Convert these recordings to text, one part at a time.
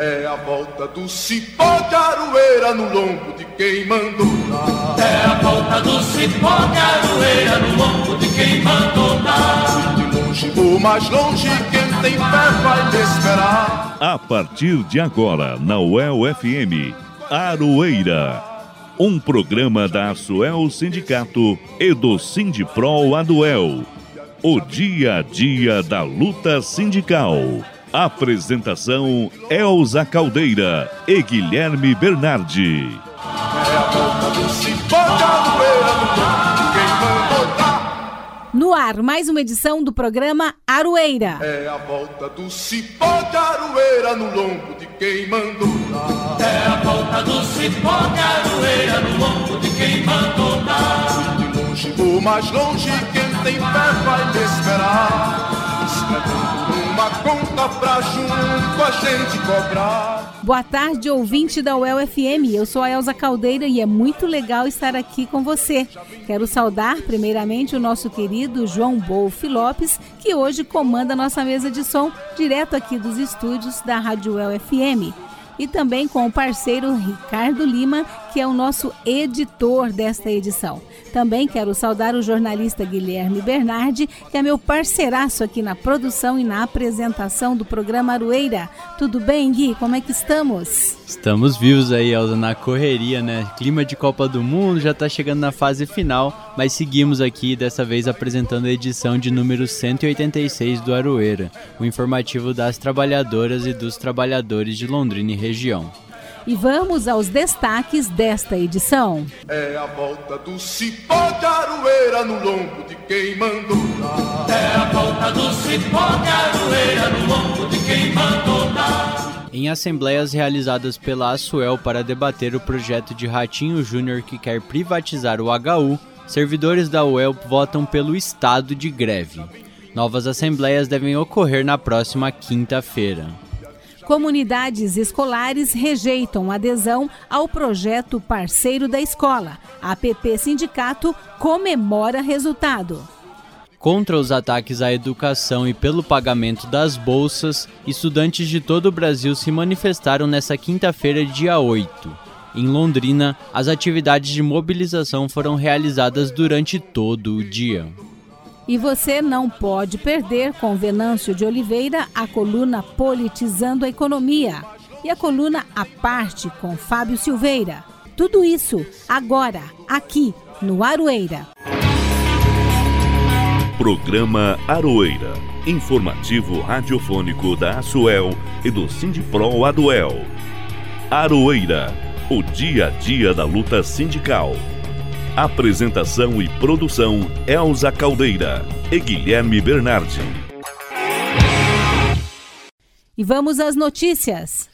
É a volta do cipó de aroeira no lombo de quem mandou dar. É a volta do cipó de aroeira no lombo de quem mandou dar. Se de longe ou mais longe, quem tem fé vai me esperar. A partir de agora, na UEL FM, Aroeira. Um programa da Asuel Sindicato e do Sindiprol Aduel. O dia a dia da luta sindical. Apresentação Elza Caldeira e Guilherme Bernardi. É a volta do cipó de aroeira no lombo de quem mandou dar. No ar, mais uma edição do programa Aroeira. É a volta do cipó de aroeira no lombo de quem mandou dar. É a volta do cipó de aroeira no lombo de quem mandou dar. De longe ou mais longe, quem tem fé vai me esperar. Escrevendo uma conta pra junto a gente cobrar. Boa tarde, ouvinte da UEL FM. Eu sou a Elza Caldeira e é muito legal estar aqui com você. Quero saudar, primeiramente, o nosso querido João Bolf Lopes, que hoje comanda nossa mesa de som, direto aqui dos estúdios da Rádio UEL FM. E também com o parceiro Ricardo Lima, que é o nosso editor desta edição. Também quero saudar o jornalista Guilherme Bernardi, que é meu parceiraço aqui na produção e na apresentação do programa Aroeira. Tudo bem, Gui? Como é que estamos? Estamos vivos aí, Elza, na correria, né? Clima de Copa do Mundo já tá chegando na fase final, mas seguimos aqui, dessa vez apresentando a edição de número 186 do Aroeira, o informativo das trabalhadoras e dos trabalhadores de Londrina e região. E vamos aos destaques desta edição. É a volta do cipó de aroeira no lombo de quem mandou dar. É a volta do cipó de aroeira no lombo de quem mandou dar. Em assembleias realizadas pela Asuel para debater o projeto de Ratinho Júnior que quer privatizar o HU, servidores da UEL votam pelo estado de greve. Novas assembleias devem ocorrer na próxima quinta-feira. Comunidades escolares rejeitam adesão ao projeto Parceiro da Escola. A APP Sindicato comemora resultado. Contra os ataques à educação e pelo pagamento das bolsas, estudantes de todo o Brasil se manifestaram nesta quinta-feira, dia 8. Em Londrina, as atividades de mobilização foram realizadas durante todo o dia. E você não pode perder com Venâncio de Oliveira a coluna Politizando a Economia e a coluna A Parte com Fábio Silveira. Tudo isso agora, aqui no Aroeira. Programa Aroeira. Informativo radiofônico da Asuel e do Sindiprol Aduel. Aroeira. O dia a dia da luta sindical. Apresentação e produção Elza Caldeira e Guilherme Bernardi. E vamos às notícias.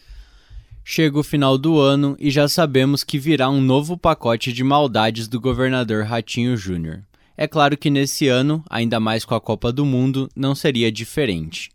Chega o final do ano e já sabemos que virá um novo pacote de maldades do governador Ratinho Júnior. É claro que nesse ano, ainda mais com a Copa do Mundo, não seria diferente.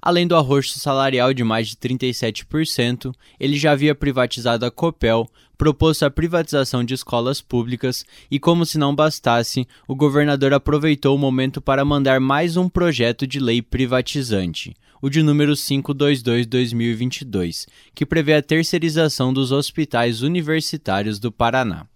Além do arroxo salarial de mais de 37%, ele já havia privatizado a Copel, propôs a privatização de escolas públicas e, como se não bastasse, o governador aproveitou o momento para mandar mais um projeto de lei privatizante, o de número 522-2022, que prevê a terceirização dos hospitais universitários do Paraná.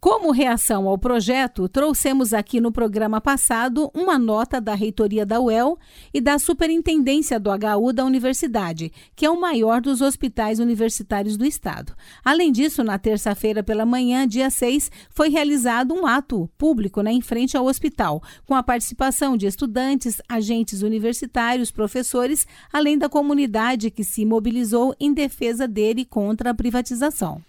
Como reação ao projeto, trouxemos aqui no programa passado uma nota da reitoria da UEL e da Superintendência do HU da Universidade, que é o maior dos hospitais universitários do estado. Além disso, na terça-feira pela manhã, dia 6, foi realizado um ato público né, em frente ao hospital, com a participação de estudantes, agentes universitários, professores, além da comunidade que se mobilizou em defesa dele contra a privatização.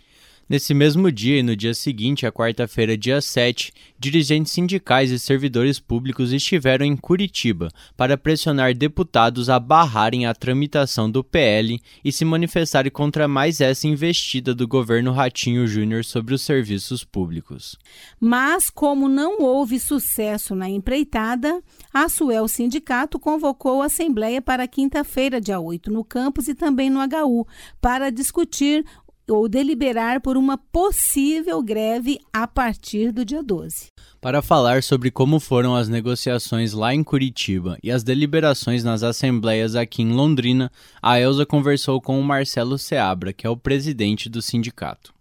Nesse mesmo dia e no dia seguinte, a quarta-feira, dia 7, dirigentes sindicais e servidores públicos estiveram em Curitiba para pressionar deputados a barrarem a tramitação do PL e se manifestarem contra mais essa investida do governo Ratinho Júnior sobre os serviços públicos. Mas, como não houve sucesso na empreitada, a Suel Sindicato convocou a Assembleia para quinta-feira, dia 8, no campus e também no HU, para discutir ou deliberar por uma possível greve a partir do dia 12. Para falar sobre como foram as negociações lá em Curitiba e as deliberações nas assembleias aqui em Londrina, a Elsa conversou com o Marcelo Seabra, que é o presidente do sindicato.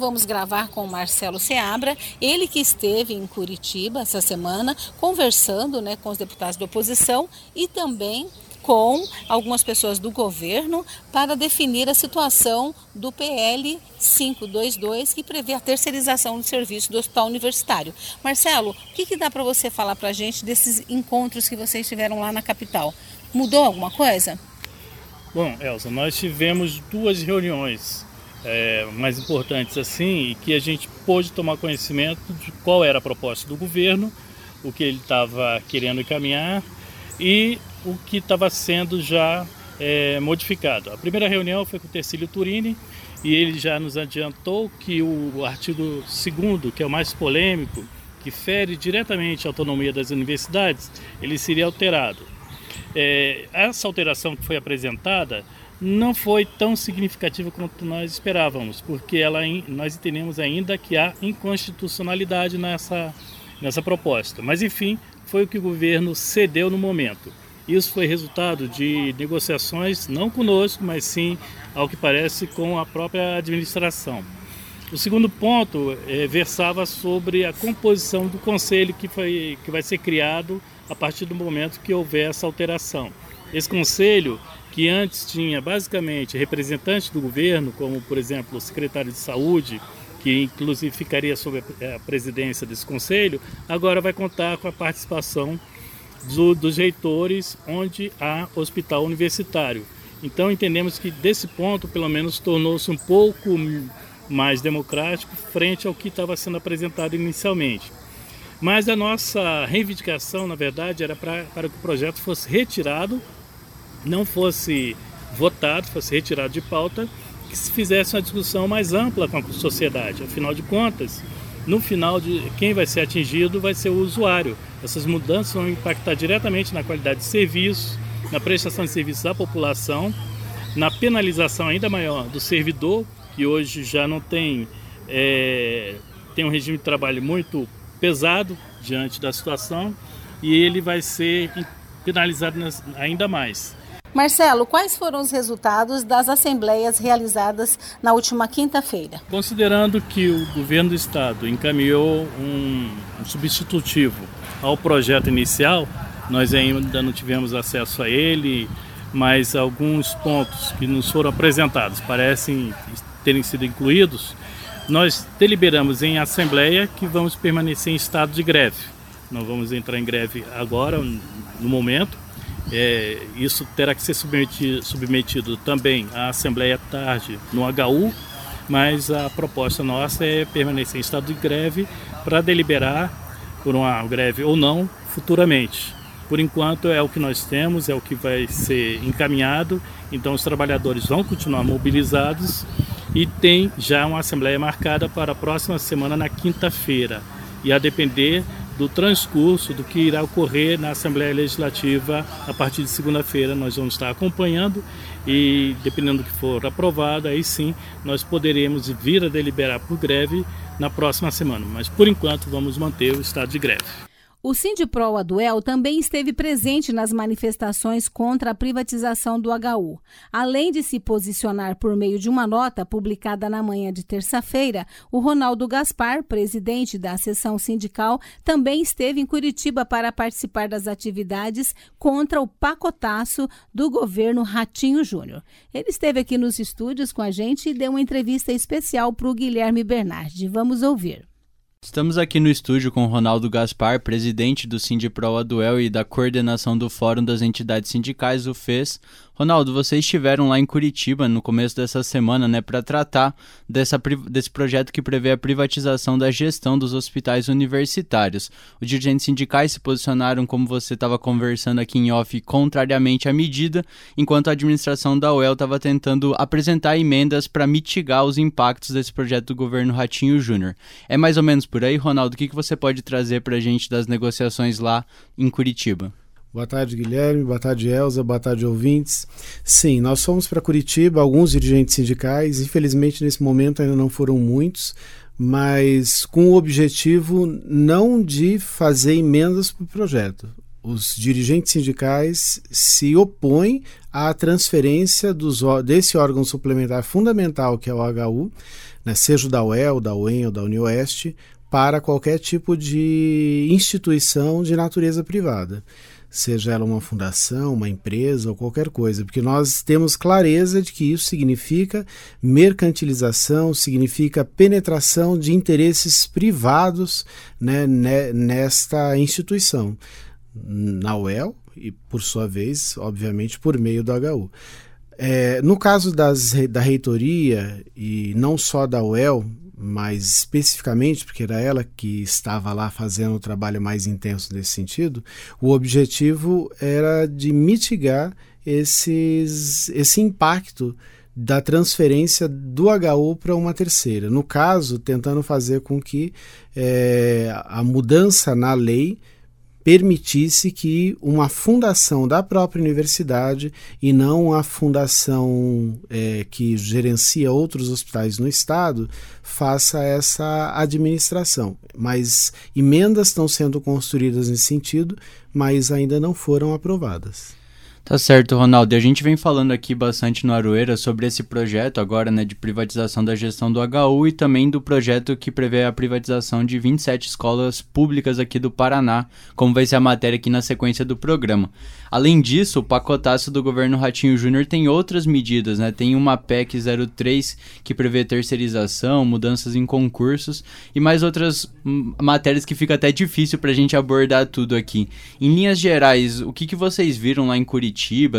Vamos gravar com o Marcelo Seabra, ele que esteve em Curitiba essa semana, conversando né, com os deputados da oposição e também com algumas pessoas do governo para definir a situação do PL 522, que prevê a terceirização do serviço do hospital universitário. Marcelo, o que, que dá para você falar para a gente desses encontros que vocês tiveram lá na capital? Mudou alguma coisa? Bom, Elsa, nós tivemos duas reuniões é, mais importantes assim, e que a gente pôde tomar conhecimento de qual era a proposta do governo, o que ele estava querendo encaminhar e o que estava sendo já é, modificado. A primeira reunião foi com o Tercílio Turini e ele já nos adiantou que o artigo 2 que é o mais polêmico, que fere diretamente a autonomia das universidades, ele seria alterado. É, essa alteração que foi apresentada não foi tão significativa quanto nós esperávamos, porque ela, nós entendemos ainda que há inconstitucionalidade nessa, nessa proposta. Mas, enfim, foi o que o governo cedeu no momento. Isso foi resultado de negociações, não conosco, mas sim, ao que parece, com a própria administração. O segundo ponto é, versava sobre a composição do conselho que, foi, que vai ser criado a partir do momento que houver essa alteração. Esse conselho que antes tinha basicamente representantes do governo, como por exemplo o secretário de saúde, que inclusive ficaria sob a presidência desse conselho, agora vai contar com a participação do, dos reitores, onde há hospital universitário. Então entendemos que desse ponto, pelo menos, tornou-se um pouco mais democrático frente ao que estava sendo apresentado inicialmente. Mas a nossa reivindicação, na verdade, era pra, para que o projeto fosse retirado não fosse votado, fosse retirado de pauta, que se fizesse uma discussão mais ampla com a sociedade. Afinal de contas, no final, de quem vai ser atingido vai ser o usuário. Essas mudanças vão impactar diretamente na qualidade de serviço, na prestação de serviços à população, na penalização ainda maior do servidor, que hoje já não tem, é, tem um regime de trabalho muito pesado diante da situação, e ele vai ser penalizado ainda mais. Marcelo, quais foram os resultados das assembleias realizadas na última quinta-feira? Considerando que o governo do estado encaminhou um, um substitutivo ao projeto inicial, nós ainda não tivemos acesso a ele, mas alguns pontos que nos foram apresentados parecem terem sido incluídos. Nós deliberamos em assembleia que vamos permanecer em estado de greve. Não vamos entrar em greve agora, no momento, é, isso terá que ser submetido, submetido também à Assembleia Tarde no HU, mas a proposta nossa é permanecer em estado de greve para deliberar por uma greve ou não futuramente. Por enquanto é o que nós temos, é o que vai ser encaminhado, então os trabalhadores vão continuar mobilizados e tem já uma assembleia marcada para a próxima semana na quinta-feira. E a depender do transcurso do que irá ocorrer na Assembleia Legislativa a partir de segunda-feira. Nós vamos estar acompanhando e, dependendo do que for aprovado, aí sim nós poderemos vir a deliberar por greve na próxima semana. Mas, por enquanto, vamos manter o estado de greve. O Sindipro Aduel também esteve presente nas manifestações contra a privatização do HU. Além de se posicionar por meio de uma nota publicada na manhã de terça-feira, o Ronaldo Gaspar, presidente da seção sindical, também esteve em Curitiba para participar das atividades contra o pacotaço do governo Ratinho Júnior. Ele esteve aqui nos estúdios com a gente e deu uma entrevista especial para o Guilherme Bernardi. Vamos ouvir. Estamos aqui no estúdio com Ronaldo Gaspar, presidente do Sindipro Aduel e da coordenação do Fórum das Entidades Sindicais, o FES. Ronaldo, vocês estiveram lá em Curitiba no começo dessa semana, né, para tratar dessa, desse projeto que prevê a privatização da gestão dos hospitais universitários. Os dirigentes sindicais se posicionaram, como você estava conversando aqui em off, contrariamente à medida, enquanto a administração da UEL estava tentando apresentar emendas para mitigar os impactos desse projeto do governo Ratinho Júnior. É mais ou menos por aí, Ronaldo? O que, que você pode trazer para a gente das negociações lá em Curitiba? Boa tarde, Guilherme. Boa tarde, Elza. Boa tarde, ouvintes. Sim, nós fomos para Curitiba, alguns dirigentes sindicais. Infelizmente, nesse momento ainda não foram muitos, mas com o objetivo não de fazer emendas para o projeto. Os dirigentes sindicais se opõem à transferência dos, desse órgão suplementar fundamental, que é o HU, né, seja da UEL, da UEM ou da UniOeste, para qualquer tipo de instituição de natureza privada seja ela uma fundação, uma empresa ou qualquer coisa, porque nós temos clareza de que isso significa mercantilização, significa penetração de interesses privados né, nesta instituição, na UEL e, por sua vez, obviamente, por meio do HU. É, no caso das, da reitoria, e não só da UEL, mais especificamente, porque era ela que estava lá fazendo o trabalho mais intenso nesse sentido, o objetivo era de mitigar esses, esse impacto da transferência do HU para uma terceira. No caso, tentando fazer com que é, a mudança na lei permitisse que uma fundação da própria universidade e não a fundação é, que gerencia outros hospitais no estado faça essa administração. Mas emendas estão sendo construídas nesse sentido, mas ainda não foram aprovadas. Tá certo, Ronaldo. E a gente vem falando aqui bastante no Aroeira sobre esse projeto agora, né, de privatização da gestão do HU e também do projeto que prevê a privatização de 27 escolas públicas aqui do Paraná, como vai ser a matéria aqui na sequência do programa. Além disso, o pacotaço do governo Ratinho Júnior tem outras medidas, né? Tem uma PEC 03 que prevê terceirização, mudanças em concursos e mais outras hum, matérias que fica até difícil para a gente abordar tudo aqui. Em linhas gerais, o que, que vocês viram lá em Curitiba,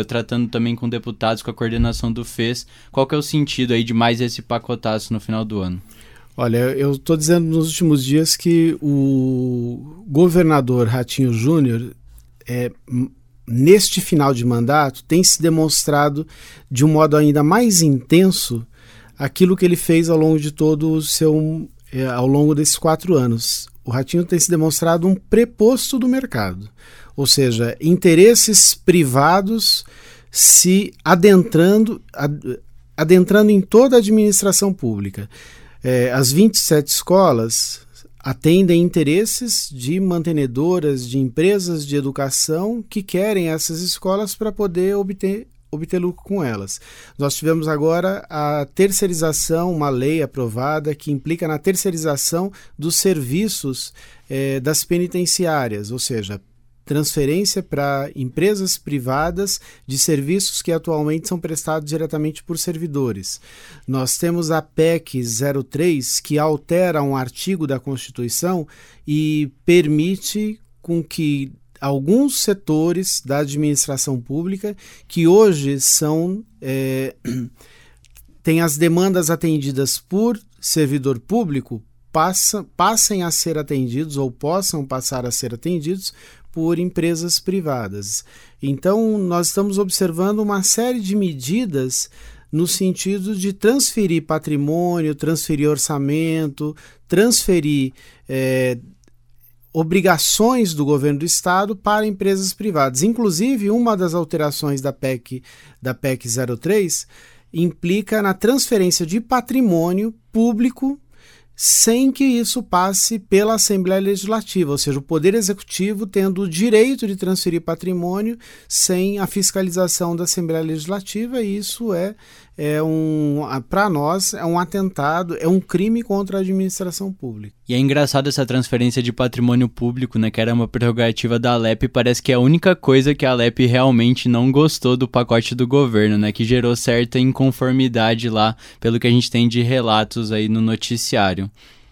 tratando também com deputados, com a coordenação do FES? Qual que é o sentido aí de mais esse pacotaço no final do ano? Olha, eu estou dizendo nos últimos dias que o governador Ratinho Júnior é neste final de mandato, tem se demonstrado de um modo ainda mais intenso aquilo que ele fez ao longo de todo o seu. Eh, ao longo desses quatro anos. O Ratinho tem se demonstrado um preposto do mercado, ou seja, interesses privados se adentrando, adentrando em toda a administração pública. É, as 27 escolas atendem interesses de mantenedoras, de empresas de educação que querem essas escolas para poder obter obter lucro com elas. Nós tivemos agora a terceirização, uma lei aprovada que implica na terceirização dos serviços eh, das penitenciárias, ou seja, transferência para empresas privadas de serviços que atualmente são prestados diretamente por servidores. Nós temos a PEC 03, que altera um artigo da Constituição e permite com que alguns setores da administração pública que hoje são é, têm as demandas atendidas por servidor público passa, passem a ser atendidos ou possam passar a ser atendidos por empresas privadas. Então, nós estamos observando uma série de medidas no sentido de transferir patrimônio, transferir orçamento, transferir é, obrigações do governo do estado para empresas privadas. Inclusive, uma das alterações da PEC, da PEC 03 implica na transferência de patrimônio público sem que isso passe pela Assembleia Legislativa, ou seja, o Poder Executivo tendo o direito de transferir patrimônio sem a fiscalização da Assembleia Legislativa, e isso é, é um, para nós, é um atentado, é um crime contra a administração pública. E é engraçado essa transferência de patrimônio público, né, que era uma prerrogativa da Alep, parece que é a única coisa que a Alep realmente não gostou do pacote do governo, né, que gerou certa inconformidade lá, pelo que a gente tem de relatos aí no noticiário.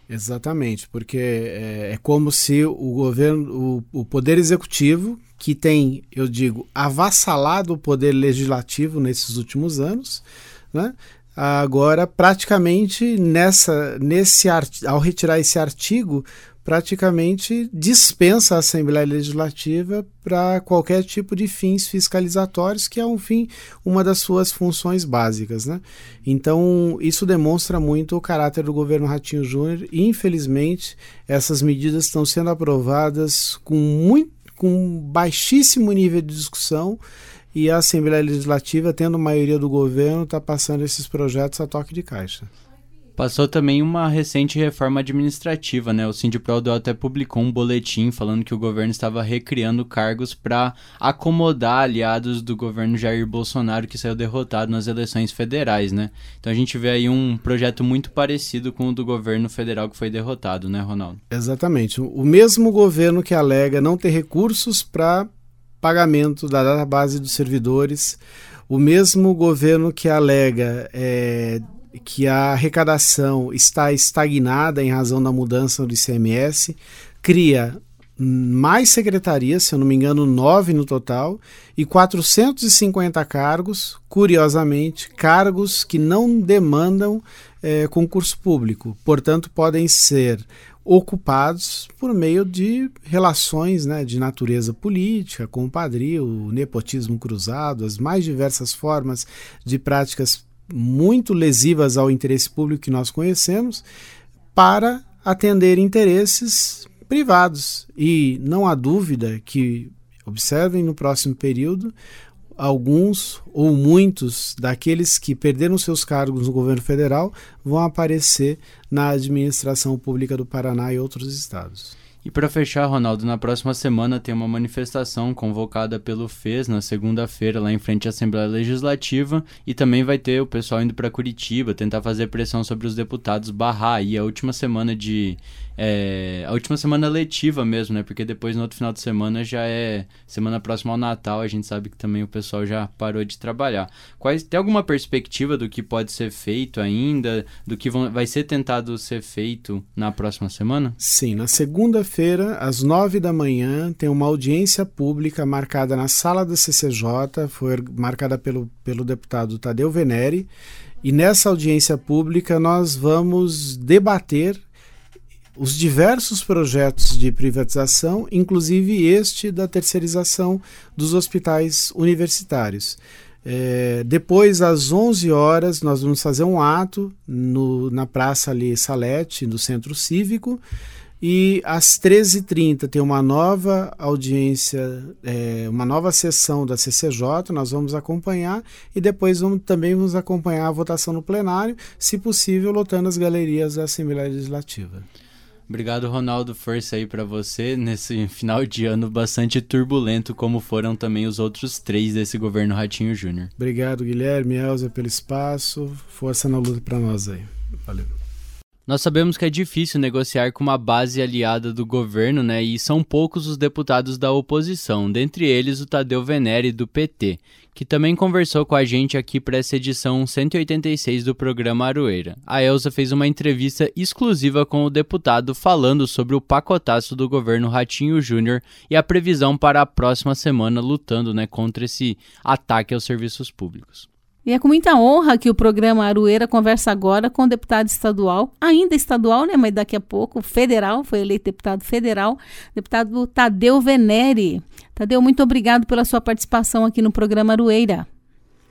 Exatamente, porque é, é como se o governo, o, o poder executivo, que tem, eu digo, avassalado o poder legislativo nesses últimos anos, né? agora praticamente nessa nesse ao retirar esse artigo praticamente dispensa a Assembleia Legislativa para qualquer tipo de fins fiscalizatórios, que é um fim, uma das suas funções básicas. Né? Então, isso demonstra muito o caráter do governo Ratinho Júnior infelizmente, essas medidas estão sendo aprovadas com muito com baixíssimo nível de discussão e a Assembleia Legislativa, tendo maioria do governo, está passando esses projetos a toque de caixa. Passou também uma recente reforma administrativa, né? O Sindipro até publicou um boletim falando que o governo estava recriando cargos para acomodar aliados do governo Jair Bolsonaro que saiu derrotado nas eleições federais, né? Então a gente vê aí um projeto muito parecido com o do governo federal que foi derrotado, né, Ronaldo? Exatamente. O mesmo governo que alega não ter recursos para pagamento da database dos servidores, o mesmo governo que alega é, que a arrecadação está estagnada em razão da mudança do ICMS, cria mais secretarias, se eu não me engano, nove no total, e 450 cargos, curiosamente, cargos que não demandam é, concurso público, portanto, podem ser ocupados por meio de relações né, de natureza política, compadrio, nepotismo cruzado, as mais diversas formas de práticas muito lesivas ao interesse público que nós conhecemos, para atender interesses privados. E não há dúvida que, observem no próximo período, alguns ou muitos daqueles que perderam seus cargos no governo federal vão aparecer na administração pública do Paraná e outros estados. E para fechar, Ronaldo, na próxima semana tem uma manifestação convocada pelo FES na segunda-feira lá em frente à Assembleia Legislativa e também vai ter o pessoal indo para Curitiba tentar fazer pressão sobre os deputados barrar aí a última semana de é, a última semana letiva mesmo, né? Porque depois no outro final de semana já é semana próxima ao Natal, a gente sabe que também o pessoal já parou de trabalhar. Quais tem alguma perspectiva do que pode ser feito ainda, do que vão, vai ser tentado ser feito na próxima semana? Sim, na segunda-feira, às nove da manhã, tem uma audiência pública marcada na sala da CCJ, foi marcada pelo, pelo deputado Tadeu Venere. E nessa audiência pública nós vamos debater os diversos projetos de privatização, inclusive este da terceirização dos hospitais universitários. É, depois, às 11 horas, nós vamos fazer um ato no, na Praça ali Salete, no Centro Cívico, e às 13h30 tem uma nova audiência, é, uma nova sessão da CCJ, nós vamos acompanhar e depois vamos, também vamos acompanhar a votação no plenário, se possível, lotando as galerias da Assembleia Legislativa. Obrigado, Ronaldo. Força aí para você nesse final de ano bastante turbulento, como foram também os outros três desse governo Ratinho Júnior. Obrigado, Guilherme, Elza, pelo espaço. Força na luta para nós aí. Valeu. Nós sabemos que é difícil negociar com uma base aliada do governo, né? E são poucos os deputados da oposição, dentre eles o Tadeu Venere do PT, que também conversou com a gente aqui para essa edição 186 do programa Aroeira. A Elsa fez uma entrevista exclusiva com o deputado falando sobre o pacotaço do governo Ratinho Júnior e a previsão para a próxima semana lutando, né, contra esse ataque aos serviços públicos. E é com muita honra que o programa Arueira conversa agora com o deputado estadual, ainda estadual, né, mas daqui a pouco federal, foi eleito deputado federal, deputado Tadeu Venere. Tadeu, muito obrigado pela sua participação aqui no programa Arueira.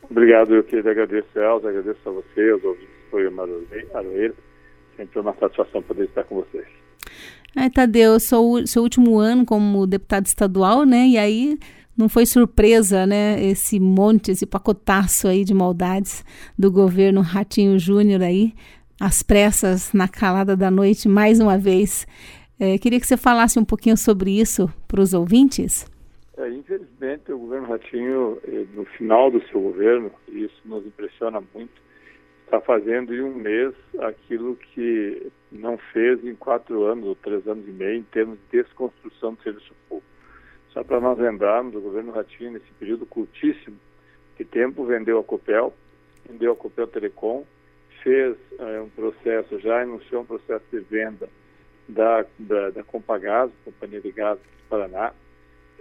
Obrigado, eu que agradeço, Elza, agradeço a você, aos ouvintes do programa Arueira. Sempre uma satisfação poder estar com vocês. É, Tadeu, sou seu último ano como deputado estadual, né? E aí não foi surpresa, né? Esse monte, esse pacotaço aí de maldades do governo Ratinho Júnior aí, às pressas, na calada da noite, mais uma vez. É, queria que você falasse um pouquinho sobre isso para os ouvintes. É, infelizmente, o governo Ratinho, eh, no final do seu governo, e isso nos impressiona muito, está fazendo em um mês aquilo que não fez em quatro anos ou três anos e meio em termos de desconstrução do serviço público. Só para nós lembrarmos, o governo Ratinho, nesse período curtíssimo de tempo, vendeu a Copel, vendeu a Copel Telecom, fez é, um processo, já anunciou um processo de venda da, da, da Compagás, Companhia de Gás do Paraná,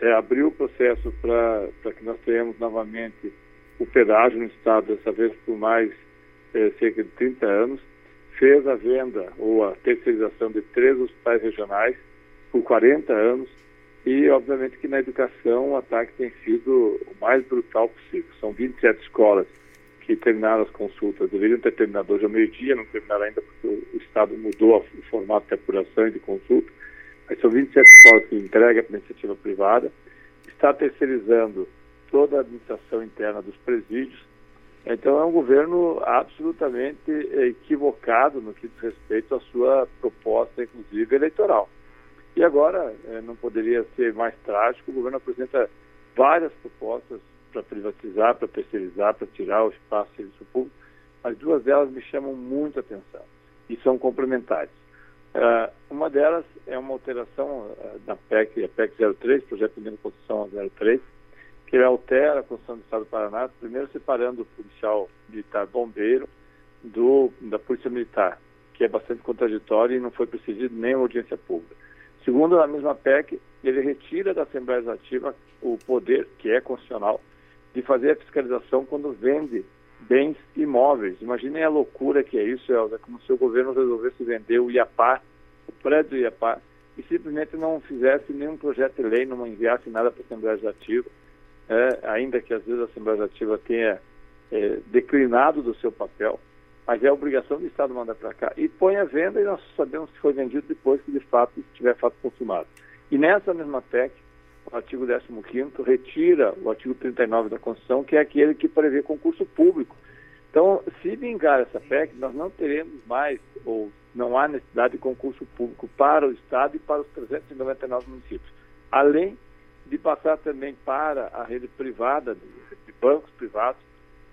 é, abriu o processo para que nós tenhamos novamente o pedágio no Estado, dessa vez por mais é, cerca de 30 anos, fez a venda ou a terceirização de três hospitais regionais por 40 anos, e, obviamente, que na educação o ataque tem sido o mais brutal possível. São 27 escolas que terminaram as consultas, deveriam ter terminado hoje ao meio-dia, não terminaram ainda porque o Estado mudou o formato de apuração e de consulta, são 27 escolas que entrega para a iniciativa privada, está terceirizando toda a administração interna dos presídios. Então é um governo absolutamente equivocado no que diz respeito à sua proposta, inclusive eleitoral. E agora, eh, não poderia ser mais trágico, o governo apresenta várias propostas para privatizar, para terceirizar, para tirar o espaço do serviço público, mas duas delas me chamam muito a atenção e são complementares. Uh, uma delas é uma alteração uh, da PEC, a PEC 03, Projeto de Constituição 03, que altera a Constituição do Estado do Paraná, primeiro separando o policial militar bombeiro do, da Polícia Militar, que é bastante contraditório e não foi precedido nem audiência pública. Segundo, na mesma PEC, ele retira da Assembleia Legislativa o poder, que é constitucional, de fazer a fiscalização quando vende bens imóveis. Imaginem a loucura que é isso, Elza, é como se o governo resolvesse vender o IAPA, o prédio do IAPA, e simplesmente não fizesse nenhum projeto de lei, não enviasse nada para a Assembleia Legislativa, é, ainda que às vezes a Assembleia Legislativa tenha é, declinado do seu papel, mas é obrigação do Estado mandar para cá. E põe a venda e nós sabemos que foi vendido depois que de fato tiver fato consumado. E nessa mesma PEC, o artigo 15 retira o artigo 39 da Constituição, que é aquele que prevê concurso público. Então, se vingar essa PEC, nós não teremos mais, ou não há necessidade de concurso público para o Estado e para os 399 municípios. Além de passar também para a rede privada, de bancos privados,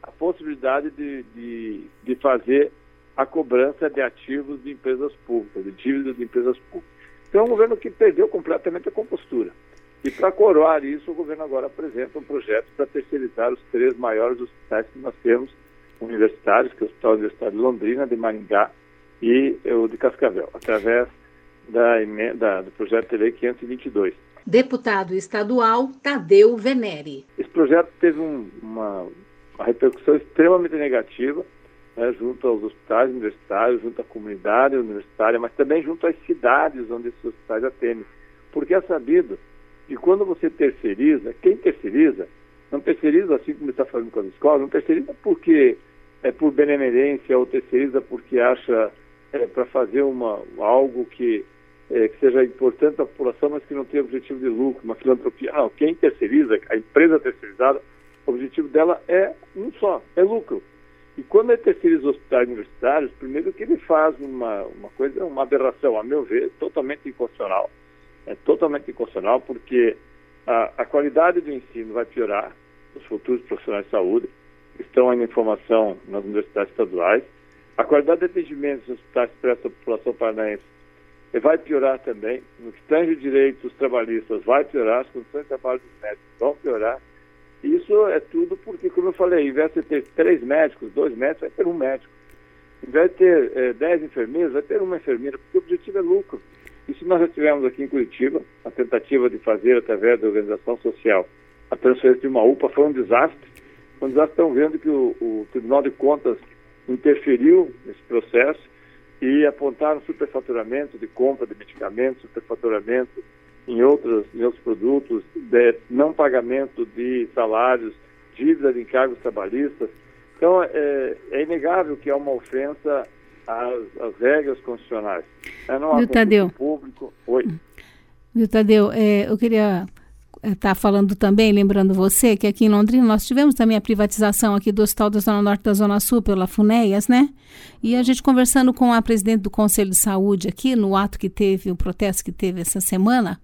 a possibilidade de, de, de fazer a cobrança de ativos de empresas públicas, de dívidas de empresas públicas. Então, é um governo que perdeu completamente a compostura. E para coroar isso, o governo agora apresenta um projeto para terceirizar os três maiores hospitais que nós temos universitários, que é o Hospital Universitário de Londrina, de Maringá e o de Cascavel, através da, da, do projeto de lei 522. Deputado estadual Tadeu Venere. Esse projeto teve um, uma, uma, repercussão extremamente negativa né, junto aos hospitais universitários, junto à comunidade universitária, mas também junto às cidades onde esses hospitais atendem. Porque é sabido e quando você terceiriza, quem terceiriza, não terceiriza assim como está fazendo com as escolas, não terceiriza porque é por benemerência ou terceiriza porque acha é, para fazer uma, algo que, é, que seja importante para a população, mas que não tem objetivo de lucro, uma filantropia. Não, quem terceiriza, a empresa terceirizada, o objetivo dela é um só, é lucro. E quando ele terceiriza hospitais universitários, primeiro que ele faz uma, uma coisa, uma aberração, a meu ver, totalmente inconstitucional é totalmente inconstitucional porque a, a qualidade do ensino vai piorar, os futuros profissionais de saúde estão em formação nas universidades estaduais, a qualidade de atendimento dos hospitais para essa população paranaense vai piorar também, no que tange direitos trabalhistas vai piorar, as condições de trabalho dos médicos vão piorar, isso é tudo porque, como eu falei, em vez de ter três médicos, dois médicos, vai ter um médico. Em vez de ter é, dez enfermeiros, vai ter uma enfermeira, porque o objetivo é lucro. Isso nós já tivemos aqui em Curitiba, a tentativa de fazer, através da organização social, a transferência de uma UPA foi um desastre. Foi um desastre, estão vendo que o, o Tribunal de Contas interferiu nesse processo e apontaram superfaturamento de compra de medicamentos, superfaturamento em outros, em outros produtos, de não pagamento de salários, dívida de encargos trabalhistas. Então, é, é inegável que é uma ofensa às, às regras constitucionais. É, não Viu, Tadeu? público. Oi. Viu, Tadeu, é, eu queria estar tá falando também, lembrando você, que aqui em Londrina nós tivemos também a privatização aqui do Hospital da Zona Norte da Zona Sul pela FUNEIAS, né? E a gente conversando com a presidente do Conselho de Saúde aqui, no ato que teve, o protesto que teve essa semana,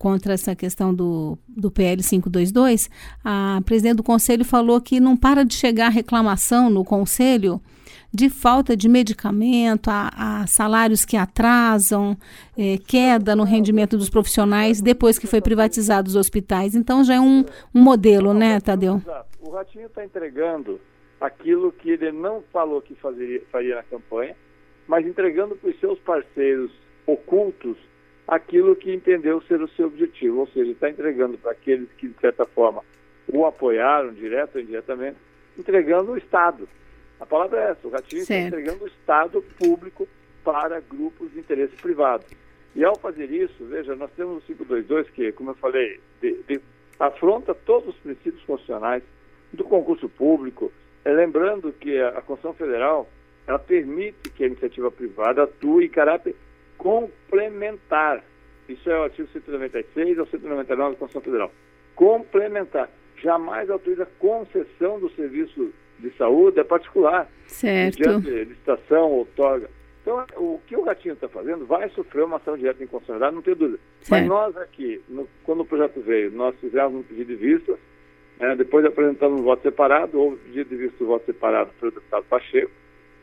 contra essa questão do, do PL 522, a presidente do conselho falou que não para de chegar reclamação no conselho de falta de medicamento, a, a salários que atrasam, é, queda no rendimento dos profissionais depois que foi privatizado os hospitais. Então já é um, um modelo, né, Tadeu? O Ratinho está entregando aquilo que ele não falou que faria na campanha, mas entregando para os seus parceiros ocultos aquilo que entendeu ser o seu objetivo, ou seja, está entregando para aqueles que, de certa forma, o apoiaram, direto ou indiretamente, entregando o Estado. A palavra é essa, o Ratinho está entregando o Estado público para grupos de interesse privado. E ao fazer isso, veja, nós temos o 522 que, como eu falei, de, de, afronta todos os princípios constitucionais do concurso público, é, lembrando que a, a Constituição Federal ela permite que a iniciativa privada atue em caráter complementar. Isso é o artigo 196 ao 199 da Constituição Federal. Complementar. Jamais autoriza concessão do serviço de saúde é particular. Certo. Mediante licitação, outorga. Então, o que o Ratinho está fazendo vai sofrer uma ação direta em inconstitucionalidade, não tem dúvida. Certo. Mas nós aqui, no, quando o projeto veio, nós fizemos um pedido de vista, né, depois apresentamos um voto separado, houve pedido de vista do voto separado pelo deputado Pacheco,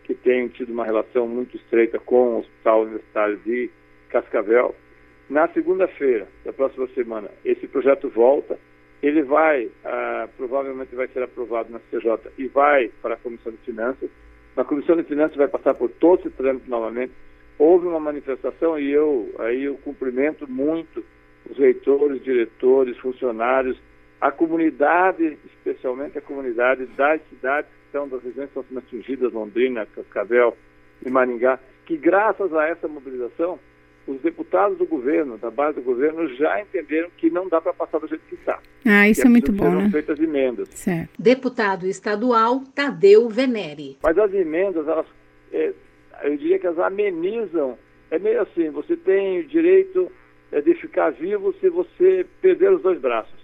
que tem tido uma relação muito estreita com o Hospital Universitário de Cascavel. Na segunda-feira da próxima semana, esse projeto volta, ele vai, ah, provavelmente vai ser aprovado na CJ e vai para a Comissão de Finanças. Na Comissão de Finanças vai passar por todo esse trâmite novamente. Houve uma manifestação e eu aí eu cumprimento muito os reitores, diretores, funcionários, a comunidade, especialmente a comunidade das cidades que estão das regiões que estão sendo atingidas, Londrina, Cascavel e Maringá, que graças a essa mobilização os deputados do governo, da base do governo, já entenderam que não dá para passar do jeito que está. Ah, isso é, é muito bom, né? feitas emendas. Certo. Deputado estadual Tadeu Venere. Mas as emendas, elas, é, eu diria que elas amenizam. É meio assim, você tem o direito é, de ficar vivo se você perder os dois braços.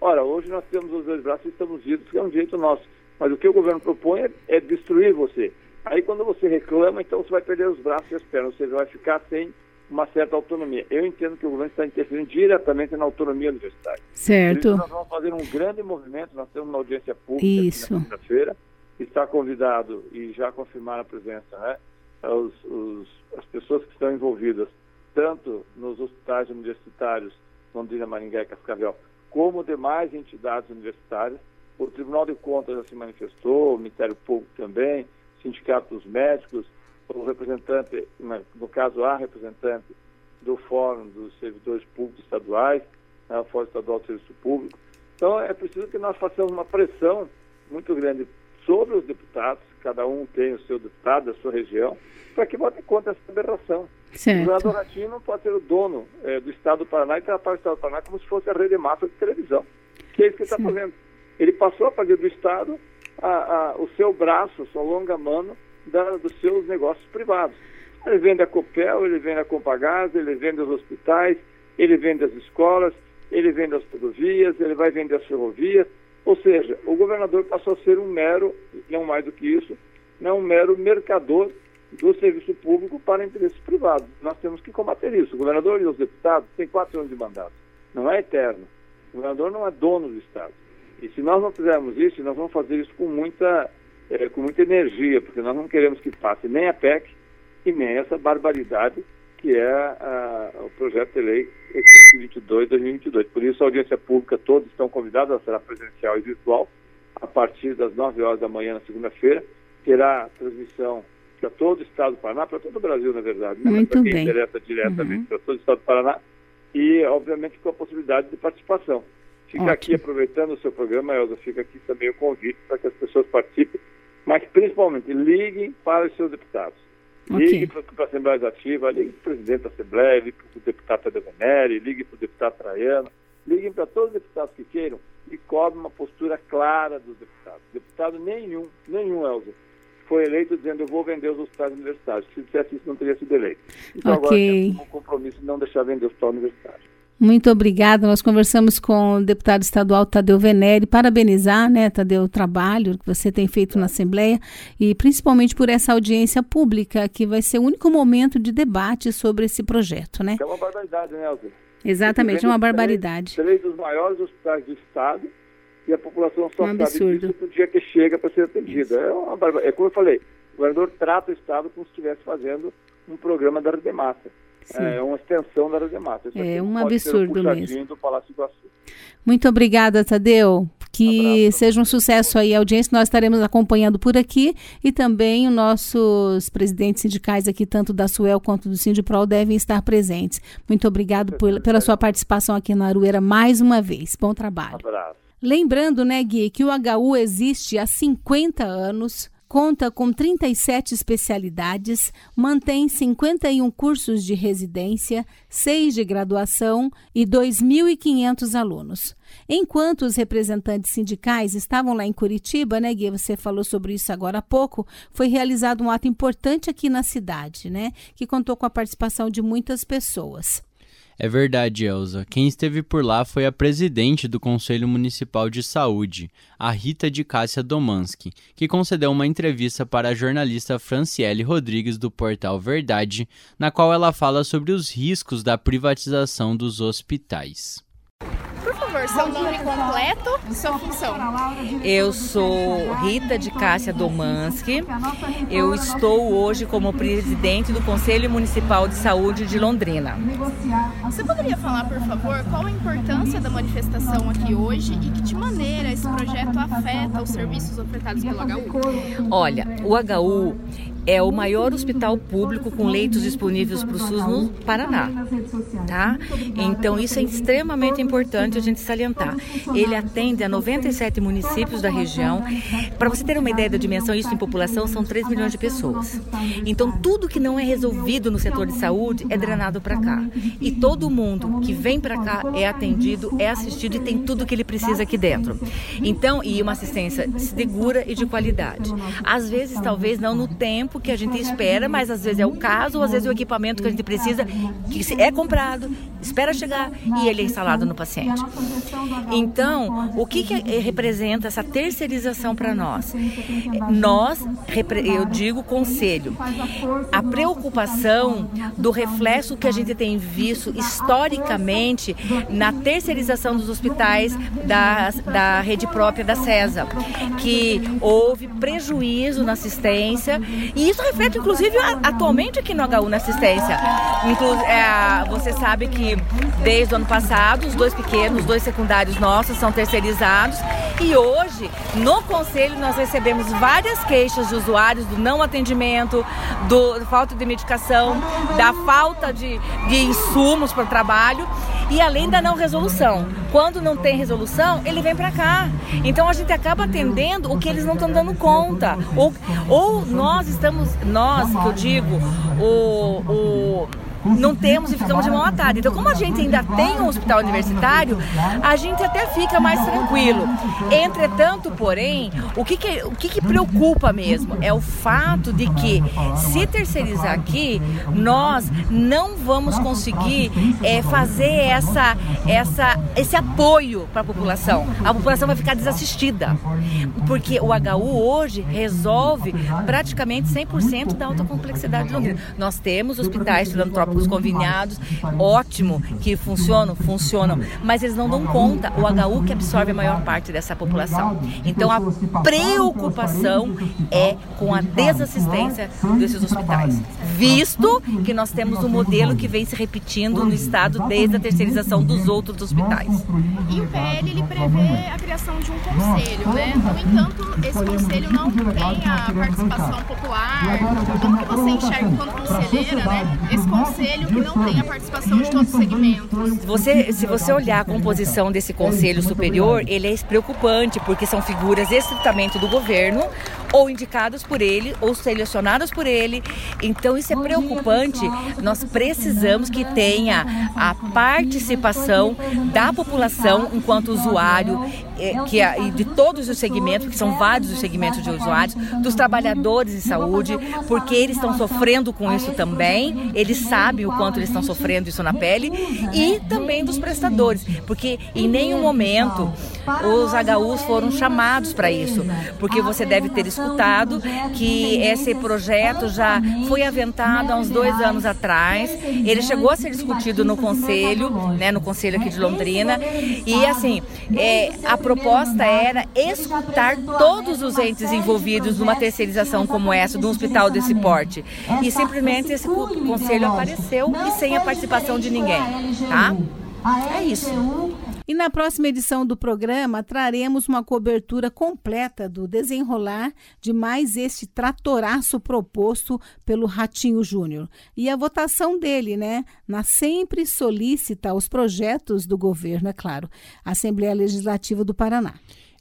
Ora, hoje nós temos os dois braços e estamos vivos, que é um direito nosso. Mas o que o governo propõe é, é destruir você. Aí quando você reclama, então você vai perder os braços e as pernas, você vai ficar sem uma certa autonomia. Eu entendo que o governo está interferindo diretamente na autonomia universitária. Certo. Isso nós vamos fazer um grande movimento, nós temos uma audiência pública na segunda-feira, está convidado e já confirmaram a presença, né? Os, os, as pessoas que estão envolvidas, tanto nos hospitais universitários, Londrina, Maringá e Cascavel, como demais entidades universitárias. O Tribunal de Contas já se manifestou, o Ministério Público também, Sindicato dos Médicos, o representante, no caso a representante do Fórum dos Servidores Públicos Estaduais, né, o Fórum Estadual do Serviço Público. Então é preciso que nós façamos uma pressão muito grande sobre os deputados, cada um tem o seu deputado da sua região, para que vote contra essa aberração. Certo. O governador Ratinho não pode ser o dono é, do Estado do Paraná e tratar o Estado do Paraná como se fosse a rede massa de televisão, que é isso que ele está fazendo. Ele passou a fazer do Estado a, a, o seu braço, sua longa mano, da, dos seus negócios privados. Ele vende a Copel, ele vende a Compagás, ele vende os hospitais, ele vende as escolas, ele vende as rodovias, ele vai vender as ferrovias. Ou seja, o governador passou a ser um mero, não mais do que isso, não um mero mercador do serviço público para interesses privados. Nós temos que combater isso. O governador e os deputados têm quatro anos de mandato. Não é eterno. O governador não é dono do Estado. E se nós não fizermos isso, nós vamos fazer isso com muita é, com muita energia, porque nós não queremos que passe nem a PEC e nem essa barbaridade que é a, o projeto de lei 522-2022. Por isso, a audiência pública, todos estão convidados, ela será presencial e virtual, a partir das 9 horas da manhã na segunda-feira. Terá transmissão para todo o estado do Paraná, para todo o Brasil, na verdade. Né? Muito para quem bem. interessa diretamente uhum. para todo o estado do Paraná. E, obviamente, com a possibilidade de participação. Fica Ótimo. aqui, aproveitando o seu programa, Elza, fica aqui também o convite para que as pessoas participem mas principalmente liguem para os seus deputados. Okay. Ligue para a Assembleia Legislativa, ligue para o presidente da Assembleia, ligue para o deputado Tadeu Venere, ligue para o deputado Traiano, liguem para todos os deputados que queiram e cobrem uma postura clara dos deputados. Deputado nenhum, nenhum, Elza, foi eleito dizendo eu vou vender os hospitais universitários. Se dissesse isso, não teria sido eleito. Então okay. agora temos um compromisso de não deixar vender o hospital universitário. Muito obrigada. Nós conversamos com o deputado estadual Tadeu Venere, parabenizar, né, Tadeu, o trabalho que você tem feito na Assembleia e principalmente por essa audiência pública, que vai ser o único momento de debate sobre esse projeto, né? É uma barbaridade, né? Exatamente, é uma barbaridade. Três, três dos maiores hospitais do Estado e a população só um sabe disso no dia que chega para ser atendida. É, uma barbaridade. é como eu falei, o governador trata o Estado como se estivesse fazendo um programa da Redemassa. Sim. É uma extensão da. Isso É um absurdo puxadinho mesmo. do Palácio Iguaçu. Muito obrigada, Tadeu. Que Abraço. seja um sucesso aí a audiência. Nós estaremos acompanhando por aqui e também os nossos presidentes sindicais aqui, tanto da Suel quanto do Sindiprol, devem estar presentes. Muito obrigado por- pela sua participação aqui na Arueira mais uma vez. Bom trabalho. Abraço. Lembrando, né, Gui, que o HU existe há 50 anos, conta com 37 especialidades, mantém 51 cursos de residência, 6 de graduação e 2.500 alunos. Enquanto os representantes sindicais estavam lá em Curitiba, né, Gui, você falou sobre isso agora há pouco, foi realizado um ato importante aqui na cidade, né, que contou com a participação de muitas pessoas. É verdade, Elza. Quem esteve por lá foi a presidente do Conselho Municipal de Saúde, a Rita de Cássia Domanski, que concedeu uma entrevista para a jornalista Franciele Rodrigues do portal Verdade, na qual ela fala sobre os riscos da privatização dos hospitais favor, seu nome completo e sua função. Eu sou Rita de Cássia Domanski. Eu estou hoje como presidente do Conselho Municipal de Saúde de Londrina. Você poderia falar, por favor, qual a importância da manifestação aqui hoje e que de maneira esse projeto afeta os serviços ofertados pelo HU? Olha, o HU é o maior hospital público com leitos disponíveis para o SUS no Paraná, tá? Então isso é extremamente importante a gente salientar. Ele atende a 97 municípios da região. Para você ter uma ideia da dimensão, isso em população são 3 milhões de pessoas. Então tudo que não é resolvido no setor de saúde é drenado para cá. E todo mundo que vem para cá é atendido, é assistido e tem tudo que ele precisa aqui dentro. Então, e uma assistência segura e de qualidade. Às vezes, talvez não no tempo tempo que a gente espera, mas às vezes é o caso, ou às vezes é o equipamento que a gente precisa, que é comprado, espera chegar e ele é instalado no paciente. Então, o que, que representa essa terceirização para nós? Nós, eu digo conselho, a preocupação do reflexo que a gente tem visto historicamente na terceirização dos hospitais da, da rede própria da CESA, que houve prejuízo na assistência e e isso reflete, inclusive, atualmente aqui no HU na assistência. Inclu é, você sabe que desde o ano passado, os dois pequenos, os dois secundários nossos são terceirizados. E hoje, no conselho, nós recebemos várias queixas de usuários do não atendimento, do, da falta de medicação, da falta de, de insumos para o trabalho e além da não resolução. Quando não tem resolução, ele vem para cá. Então a gente acaba atendendo o que eles não estão dando conta. Ou, ou nós estamos, nós, que eu digo, o, o não temos e ficamos de mão atada. Então, como a gente ainda tem um hospital universitário, a gente até fica mais tranquilo. Entretanto, porém, o que, que o que, que preocupa mesmo é o fato de que, se terceirizar aqui, nós não vamos conseguir é, fazer essa, essa, esse apoio para a população. A população vai ficar desassistida, porque o HU hoje resolve praticamente 100% da alta complexidade de Londrina. Nós temos hospitais filantrópicos os conveniados, ótimo que funcionam, funcionam, mas eles não dão conta, o HU que absorve a maior parte dessa população. Então a preocupação é com a desassistência desses hospitais, visto que nós temos um modelo que vem se repetindo no estado desde a terceirização dos outros hospitais. E o PL ele prevê a criação de um conselho, né? No entanto, esse conselho não tem a participação popular. Como que você enxerga enquanto conselheira, né? Esse conselho conselho que não tem a participação de todos os segmentos. Você, se você olhar a composição desse conselho superior, ele é preocupante, porque são figuras estritamente do governo, ou indicados por ele, ou selecionados por ele. Então isso é preocupante. Nós precisamos que tenha a participação da população enquanto usuário, é, que é, de todos os segmentos, que são vários os segmentos de usuários, dos trabalhadores de saúde, porque eles estão sofrendo com isso também, eles sabem o quanto eles estão sofrendo isso na pele, e também dos prestadores, porque em nenhum momento os HUs foram chamados para isso, porque você deve ter escutado que esse projeto já foi aventado há uns dois anos atrás, ele chegou a ser discutido no conselho, né, no conselho aqui de Londrina, e assim, é, a proposta era escutar todos os entes envolvidos numa terceirização como essa, de um hospital desse porte. E simplesmente esse conselho apareceu e sem a participação de ninguém, tá? É? Isso. E na próxima edição do programa traremos uma cobertura completa do desenrolar de mais este tratoraço proposto pelo Ratinho Júnior. E a votação dele, né, na sempre solícita aos projetos do governo, é claro, Assembleia Legislativa do Paraná.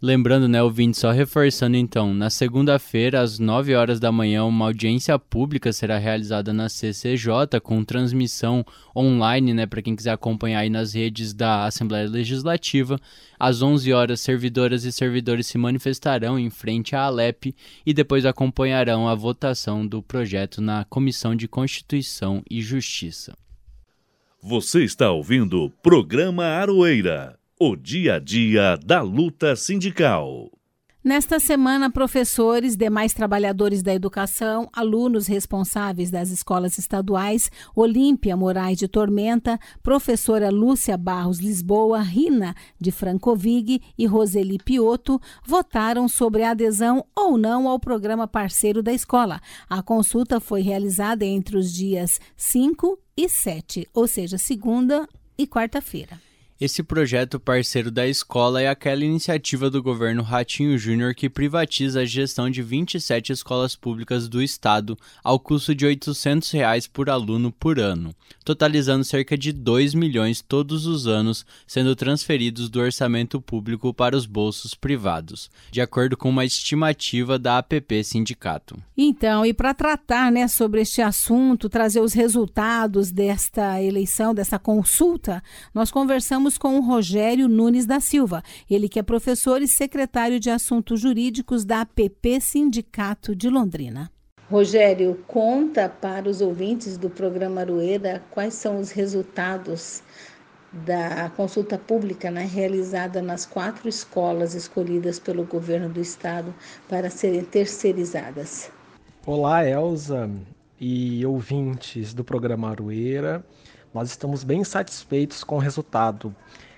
Lembrando, né, ouvinte, só reforçando então, na segunda-feira, às 9 horas da manhã, uma audiência pública será realizada na CCJ com transmissão online, né, para quem quiser acompanhar aí nas redes da Assembleia Legislativa. Às 11 horas, servidoras e servidores se manifestarão em frente à Alep e depois acompanharão a votação do projeto na Comissão de Constituição e Justiça. Você está ouvindo o programa Aroeira, o dia a dia da luta sindical. Nesta semana, professores, demais trabalhadores da educação, alunos responsáveis das escolas estaduais, Olímpia Moraes de Tormenta, professora Lúcia Barros Lisboa, Rina de Francovig e Roseli Piotto votaram sobre a adesão ou não ao programa parceiro da escola. A consulta foi realizada entre os dias 5 e 7, ou seja, segunda e quarta-feira. Esse projeto parceiro da escola é aquela iniciativa do governo Ratinho Júnior que privatiza a gestão de 27 escolas públicas do estado ao custo de 800 reais por aluno por ano, totalizando cerca de 2 milhões todos os anos sendo transferidos do orçamento público para os bolsos privados, de acordo com uma estimativa da APP Sindicato. Então, e para tratar né, sobre este assunto, trazer os resultados desta eleição, dessa consulta, nós conversamos Conversamos com o Rogério Nunes da Silva, ele que é professor e secretário de Assuntos Jurídicos da APP Sindicato de Londrina. Rogério, conta para os ouvintes do programa Arueira quais são os resultados da consulta pública né, realizada nas quatro escolas escolhidas pelo governo do estado para serem terceirizadas. Olá, Elza e ouvintes do programa Arueira. Nós estamos bem satisfeitos com o resultado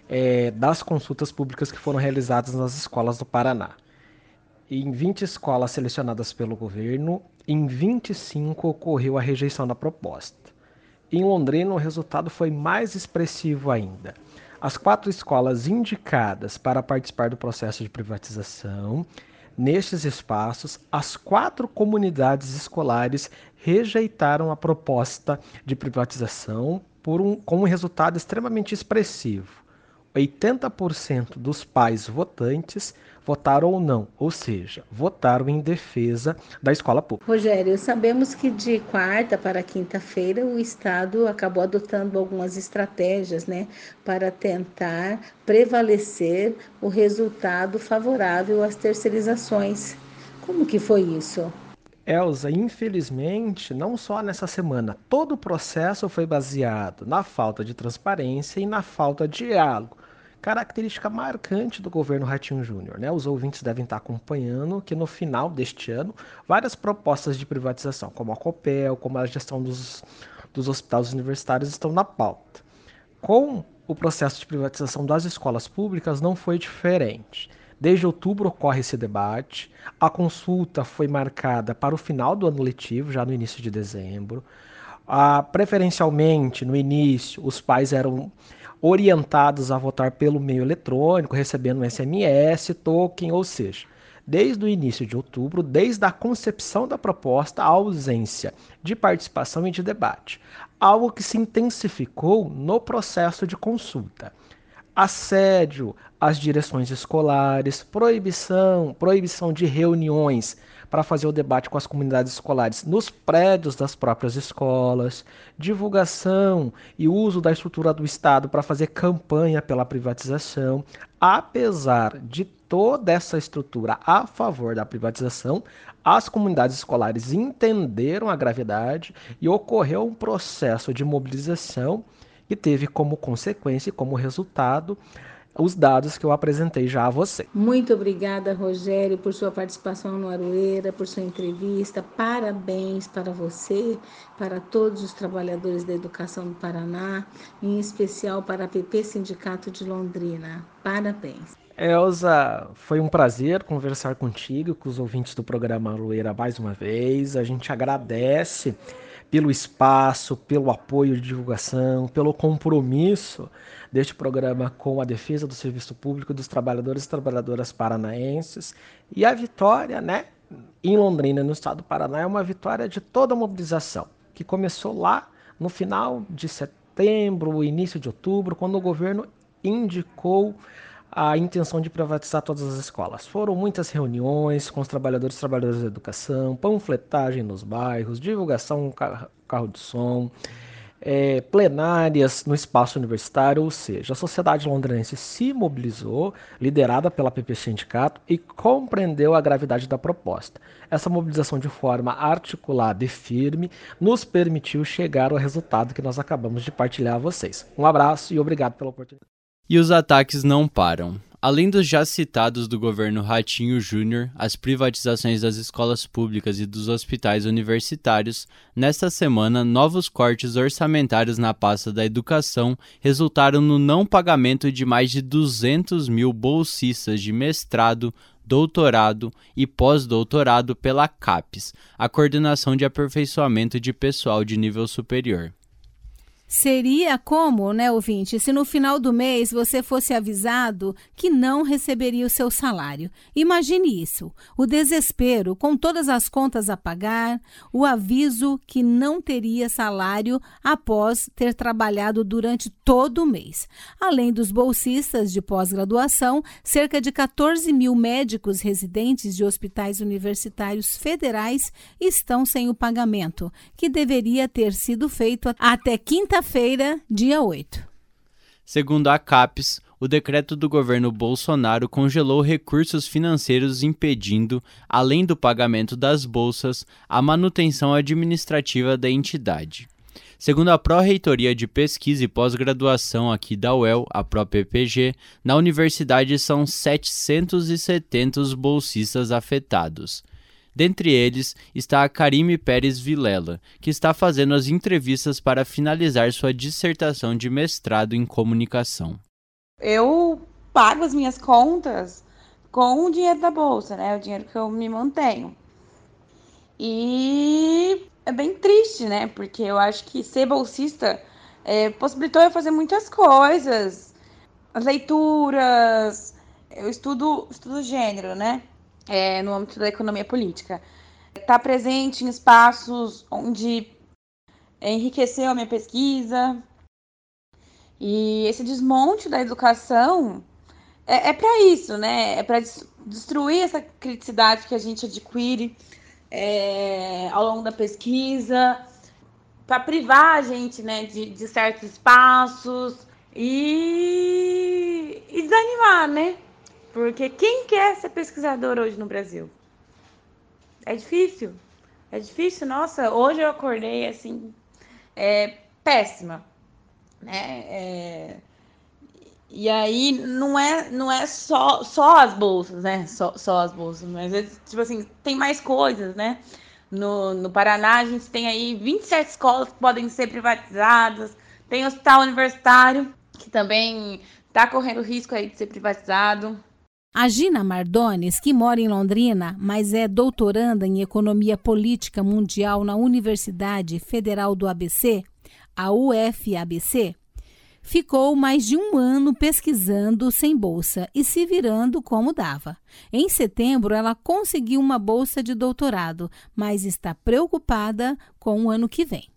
é, das consultas públicas que foram realizadas nas escolas do Paraná. Em 20 escolas selecionadas pelo governo, em 25 ocorreu a rejeição da proposta. Em Londrina, o resultado foi mais expressivo ainda. As quatro escolas indicadas para participar do processo de privatização, nestes espaços, as quatro comunidades escolares rejeitaram a proposta de privatização por um, com um resultado extremamente expressivo. 80% dos pais votantes votaram ou não, ou seja, votaram em defesa da escola pública. Rogério, sabemos que de quarta para quinta-feira o Estado acabou adotando algumas estratégias né, para tentar prevalecer o resultado favorável às terceirizações. Como que foi isso? Elsa, infelizmente, não só nessa semana, todo o processo foi baseado na falta de transparência e na falta de diálogo. Característica marcante do governo Ratinho Júnior. Né? Os ouvintes devem estar acompanhando que no final deste ano, várias propostas de privatização, como a COPEL, como a gestão dos, dos hospitais universitários, estão na pauta. Com o processo de privatização das escolas públicas, não foi diferente. Desde outubro ocorre esse debate. A consulta foi marcada para o final do ano letivo, já no início de dezembro. Ah, preferencialmente, no início, os pais eram orientados a votar pelo meio eletrônico, recebendo um SMS, token, ou seja, desde o início de outubro, desde a concepção da proposta, a ausência de participação e de debate, algo que se intensificou no processo de consulta assédio às direções escolares, proibição, proibição de reuniões para fazer o debate com as comunidades escolares nos prédios das próprias escolas, divulgação e uso da estrutura do Estado para fazer campanha pela privatização. Apesar de toda essa estrutura a favor da privatização, as comunidades escolares entenderam a gravidade e ocorreu um processo de mobilização que teve como consequência e como resultado os dados que eu apresentei já a você. Muito obrigada, Rogério, por sua participação no Aroeira, por sua entrevista. Parabéns para você, para todos os trabalhadores da educação do Paraná, em especial para a PP Sindicato de Londrina. Parabéns. Elza, foi um prazer conversar contigo, com os ouvintes do programa Aroeira mais uma vez. A gente agradece pelo espaço, pelo apoio de divulgação, pelo compromisso deste programa com a defesa do serviço público dos trabalhadores e trabalhadoras paranaenses. E a vitória, né, em Londrina, no estado do Paraná, é uma vitória de toda a mobilização, que começou lá no final de setembro, início de outubro, quando o governo indicou a intenção de privatizar todas as escolas. Foram muitas reuniões com os trabalhadores e trabalhadoras da educação, panfletagem nos bairros, divulgação carro, carro de som, é, plenárias no espaço universitário, ou seja, a sociedade londrinense se mobilizou, liderada pela PP Sindicato, e compreendeu a gravidade da proposta. Essa mobilização de forma articulada e firme nos permitiu chegar ao resultado que nós acabamos de partilhar a vocês. Um abraço e obrigado pela oportunidade. E os ataques não param. Além dos já citados do governo Ratinho Júnior, as privatizações das escolas públicas e dos hospitais universitários, nesta semana, novos cortes orçamentários na pasta da educação resultaram no não pagamento de mais de 200 mil bolsistas de mestrado, doutorado e pós-doutorado pela CAPES, a Coordenação de Aperfeiçoamento de Pessoal de Nível Superior. Seria como, né, ouvinte, se no final do mês você fosse avisado que não receberia o seu salário. Imagine isso: o desespero com todas as contas a pagar, o aviso que não teria salário após ter trabalhado durante todo o mês. Além dos bolsistas de pós-graduação, cerca de 14 mil médicos residentes de hospitais universitários federais estão sem o pagamento, que deveria ter sido feito até quinta quinta-feira, dia 8. Segundo a CAPES, o decreto do governo Bolsonaro congelou recursos financeiros impedindo, além do pagamento das bolsas, a manutenção administrativa da entidade. Segundo a Pró-Reitoria de Pesquisa e Pós-Graduação aqui da UEL, a ProPPG, na universidade são 770 os bolsistas afetados. Dentre eles está a Karime Pérez Vilela, que está fazendo as entrevistas para finalizar sua dissertação de mestrado em comunicação. Eu pago as minhas contas com o dinheiro da bolsa, né? O dinheiro que eu me mantenho. E é bem triste, né? Porque eu acho que ser bolsista é, possibilitou eu fazer muitas coisas. As leituras, eu estudo, estudo gênero, né? É, no âmbito da economia política. Está presente em espaços onde enriqueceu a minha pesquisa. E esse desmonte da educação é, é para isso, né? É para destruir essa criticidade que a gente adquire é, ao longo da pesquisa, para privar a gente né, de, de certos espaços e, e desanimar, né? Porque quem quer ser pesquisador hoje no Brasil? É difícil. É difícil. Nossa, hoje eu acordei assim, é, péssima. Né? É, e aí não é, não é só, só as bolsas, né? Só, só as bolsas, mas tipo assim, tem mais coisas, né? No, no Paraná a gente tem aí 27 escolas que podem ser privatizadas, tem hospital universitário que também está correndo risco aí de ser privatizado. A Gina Mardones, que mora em Londrina, mas é doutoranda em Economia Política Mundial na Universidade Federal do ABC, a UFABC, ficou mais de um ano pesquisando sem bolsa e se virando como dava. Em setembro, ela conseguiu uma bolsa de doutorado, mas está preocupada com o ano que vem.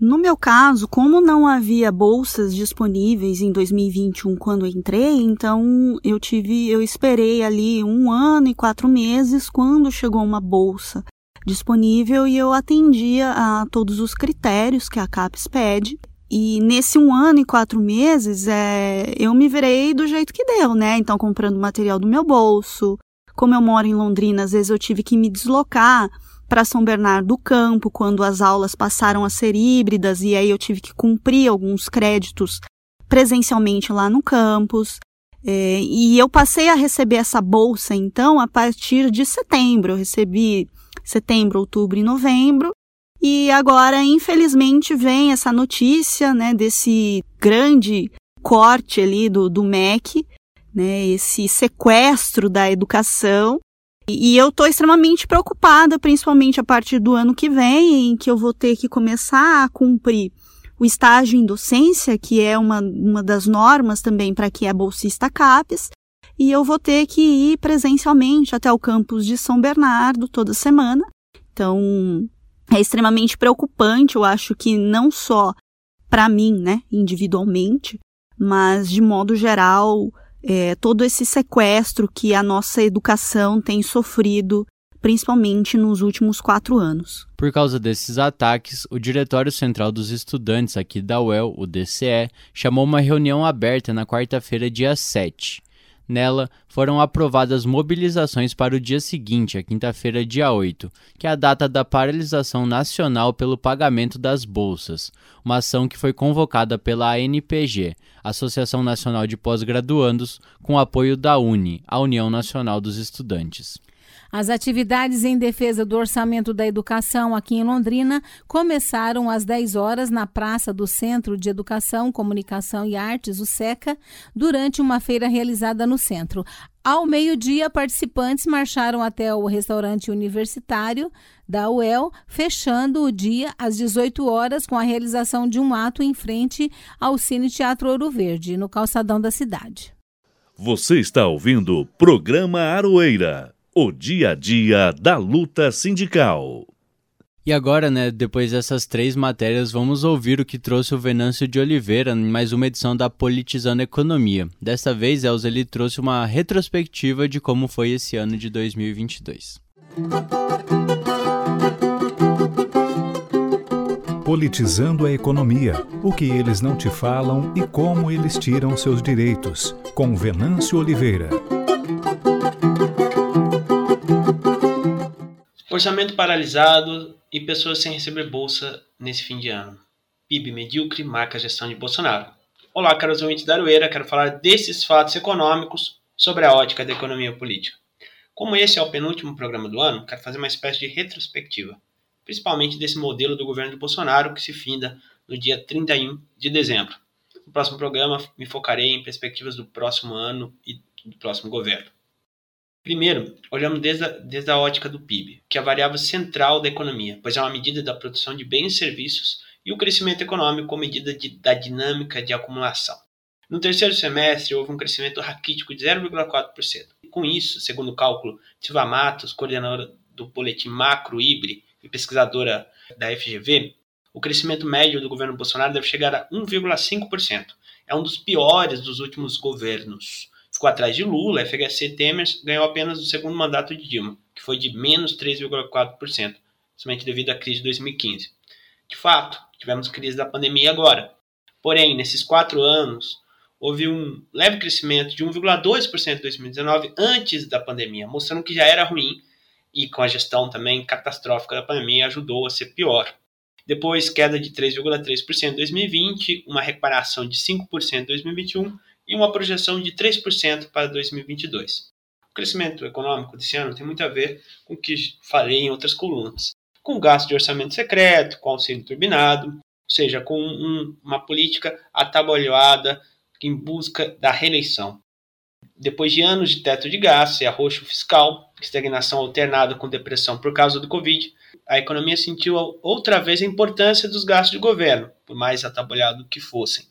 No meu caso, como não havia bolsas disponíveis em 2021 quando entrei, então eu tive, eu esperei ali um ano e quatro meses quando chegou uma bolsa disponível e eu atendia a todos os critérios que a CAPES pede. E nesse um ano e quatro meses, é, eu me virei do jeito que deu, né? Então, comprando material do meu bolso. Como eu moro em Londrina, às vezes eu tive que me deslocar para São Bernardo do Campo, quando as aulas passaram a ser híbridas e aí eu tive que cumprir alguns créditos presencialmente lá no campus. É, e eu passei a receber essa bolsa, então, a partir de setembro. Eu recebi setembro, outubro e novembro. E agora, infelizmente, vem essa notícia, né, desse grande corte ali do, do MEC, né, esse sequestro da educação, e eu estou extremamente preocupada, principalmente a partir do ano que vem, em que eu vou ter que começar a cumprir o estágio em docência, que é uma, uma das normas também para que é bolsista CAPES, e eu vou ter que ir presencialmente até o campus de São Bernardo toda semana. Então, é extremamente preocupante, eu acho que não só para mim, né, individualmente, mas de modo geral é, todo esse sequestro que a nossa educação tem sofrido principalmente nos últimos quatro anos. Por causa desses ataques, o Diretório Central dos Estudantes aqui da UEL, o DCE, chamou uma reunião aberta na quarta-feira, dia 7. Nela, foram aprovadas mobilizações para o dia seguinte, a quinta-feira, dia 8, que é a data da paralisação nacional pelo pagamento das bolsas, uma ação que foi convocada pela ANPG, Associação Nacional de Pós-Graduandos, com apoio da UNE, a União Nacional dos Estudantes. As atividades em defesa do orçamento da educação aqui em Londrina começaram às 10 horas na Praça do Centro de Educação, Comunicação e Artes, o SECA, durante uma feira realizada no centro. Ao meio-dia, participantes marcharam até o restaurante universitário da UEL, fechando o dia às 18 horas com a realização de um ato em frente ao Cine Teatro Ouro Verde, no calçadão da cidade. Você está ouvindo o programa Aroeira o dia a dia da luta sindical. E agora, né, depois dessas três matérias, vamos ouvir o que trouxe o Venâncio de Oliveira em mais uma edição da Politizando Economia. Desta vez, Elza, ele trouxe uma retrospectiva de como foi esse ano de 2022. Politizando a economia, o que eles não te falam e como eles tiram seus direitos, com Venâncio Oliveira. Orçamento paralisado e pessoas sem receber bolsa nesse fim de ano. PIB medíocre marca a gestão de Bolsonaro. Olá, caros ouvintes da Aroeira, quero falar desses fatos econômicos sobre a ótica da economia política. Como esse é o penúltimo programa do ano, quero fazer uma espécie de retrospectiva, principalmente desse modelo do governo de Bolsonaro que se finda no dia 31 de dezembro. No próximo programa, me focarei em perspectivas do próximo ano e do próximo governo. Primeiro, olhamos desde a, desde a ótica do PIB, que é a variável central da economia, pois é uma medida da produção de bens e serviços e o crescimento econômico como medida de, da dinâmica de acumulação. No terceiro semestre, houve um crescimento raquítico de 0,4%. Com isso, segundo o cálculo de Silva Matos, coordenadora do boletim Macro Ibre e pesquisadora da FGV, o crescimento médio do governo Bolsonaro deve chegar a 1,5%. É um dos piores dos últimos governos ficou atrás de Lula, FHC Temer ganhou apenas o segundo mandato de Dilma, que foi de menos 3,4%, somente devido à crise de 2015. De fato, tivemos crise da pandemia agora. Porém, nesses quatro anos, houve um leve crescimento de 1,2% em 2019 antes da pandemia, mostrando que já era ruim e com a gestão também catastrófica da pandemia ajudou a ser pior. Depois, queda de 3,3% em 2020, uma recuperação de 5% em 2021 e uma projeção de 3% para 2022. O crescimento econômico desse ano tem muito a ver com o que falei em outras colunas, com gasto de orçamento secreto, com auxílio turbinado, ou seja, com um, uma política atabalhoada em busca da reeleição. Depois de anos de teto de gastos e arroxo fiscal, estagnação alternada com depressão por causa do Covid, a economia sentiu outra vez a importância dos gastos de governo, por mais atabalhado que fossem.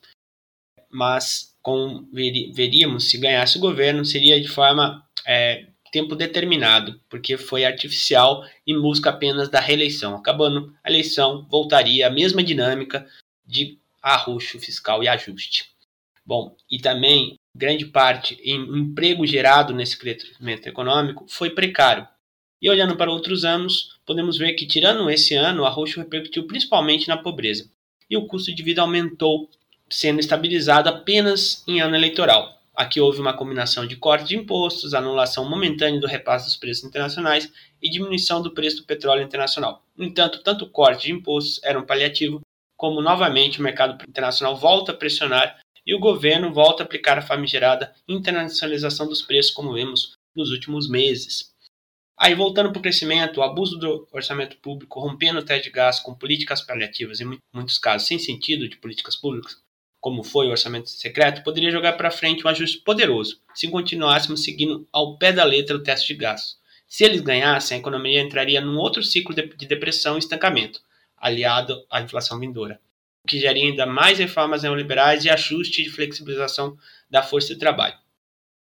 Mas com, veríamos se ganhasse o governo seria de forma é, tempo determinado, porque foi artificial em busca apenas da reeleição. Acabando a eleição, voltaria a mesma dinâmica de arroxo fiscal e ajuste. Bom, e também grande parte em emprego gerado nesse crescimento econômico foi precário. E olhando para outros anos, podemos ver que, tirando esse ano, o arroxo repercutiu principalmente na pobreza. E o custo de vida aumentou sendo estabilizado apenas em ano eleitoral. Aqui houve uma combinação de corte de impostos, anulação momentânea do repasse dos preços internacionais e diminuição do preço do petróleo internacional. No entanto, tanto o corte de impostos era um paliativo, como novamente o mercado internacional volta a pressionar e o governo volta a aplicar a famigerada internacionalização dos preços, como vemos nos últimos meses. Aí, voltando para o crescimento, o abuso do orçamento público, rompendo o teto de gasto com políticas paliativas, em muitos casos sem sentido de políticas públicas, como foi o orçamento secreto, poderia jogar para frente um ajuste poderoso, se continuássemos seguindo ao pé da letra o teste de gastos. Se eles ganhassem, a economia entraria num outro ciclo de depressão e estancamento, aliado à inflação vindoura, o que geraria ainda mais reformas neoliberais e ajuste de flexibilização da força de trabalho.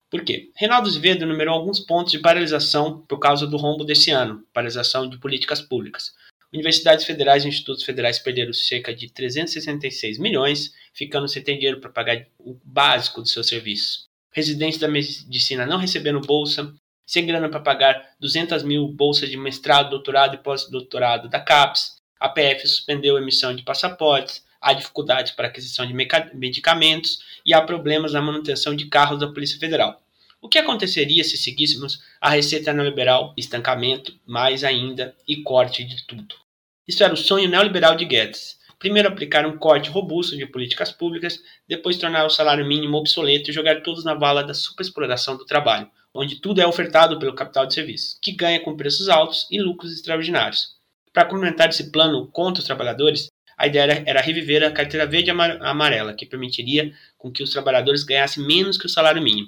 Por quê? Reinaldo Azevedo numerou alguns pontos de paralisação por causa do rombo desse ano, paralisação de políticas públicas. Universidades federais e institutos federais perderam cerca de 366 milhões, ficando sem ter dinheiro para pagar o básico dos seus serviços. Residentes da medicina não recebendo bolsa, sem grana para pagar 200 mil bolsas de mestrado, doutorado e pós-doutorado da CAPES. A PF suspendeu a emissão de passaportes, há dificuldades para aquisição de medicamentos e há problemas na manutenção de carros da Polícia Federal. O que aconteceria se seguíssemos a receita neoliberal, estancamento, mais ainda, e corte de tudo? Isso era o sonho neoliberal de Guedes. Primeiro aplicar um corte robusto de políticas públicas, depois tornar o salário mínimo obsoleto e jogar todos na bala da superexploração do trabalho, onde tudo é ofertado pelo capital de serviços, que ganha com preços altos e lucros extraordinários. Para complementar esse plano contra os trabalhadores, a ideia era reviver a carteira verde amarela, que permitiria com que os trabalhadores ganhassem menos que o salário mínimo.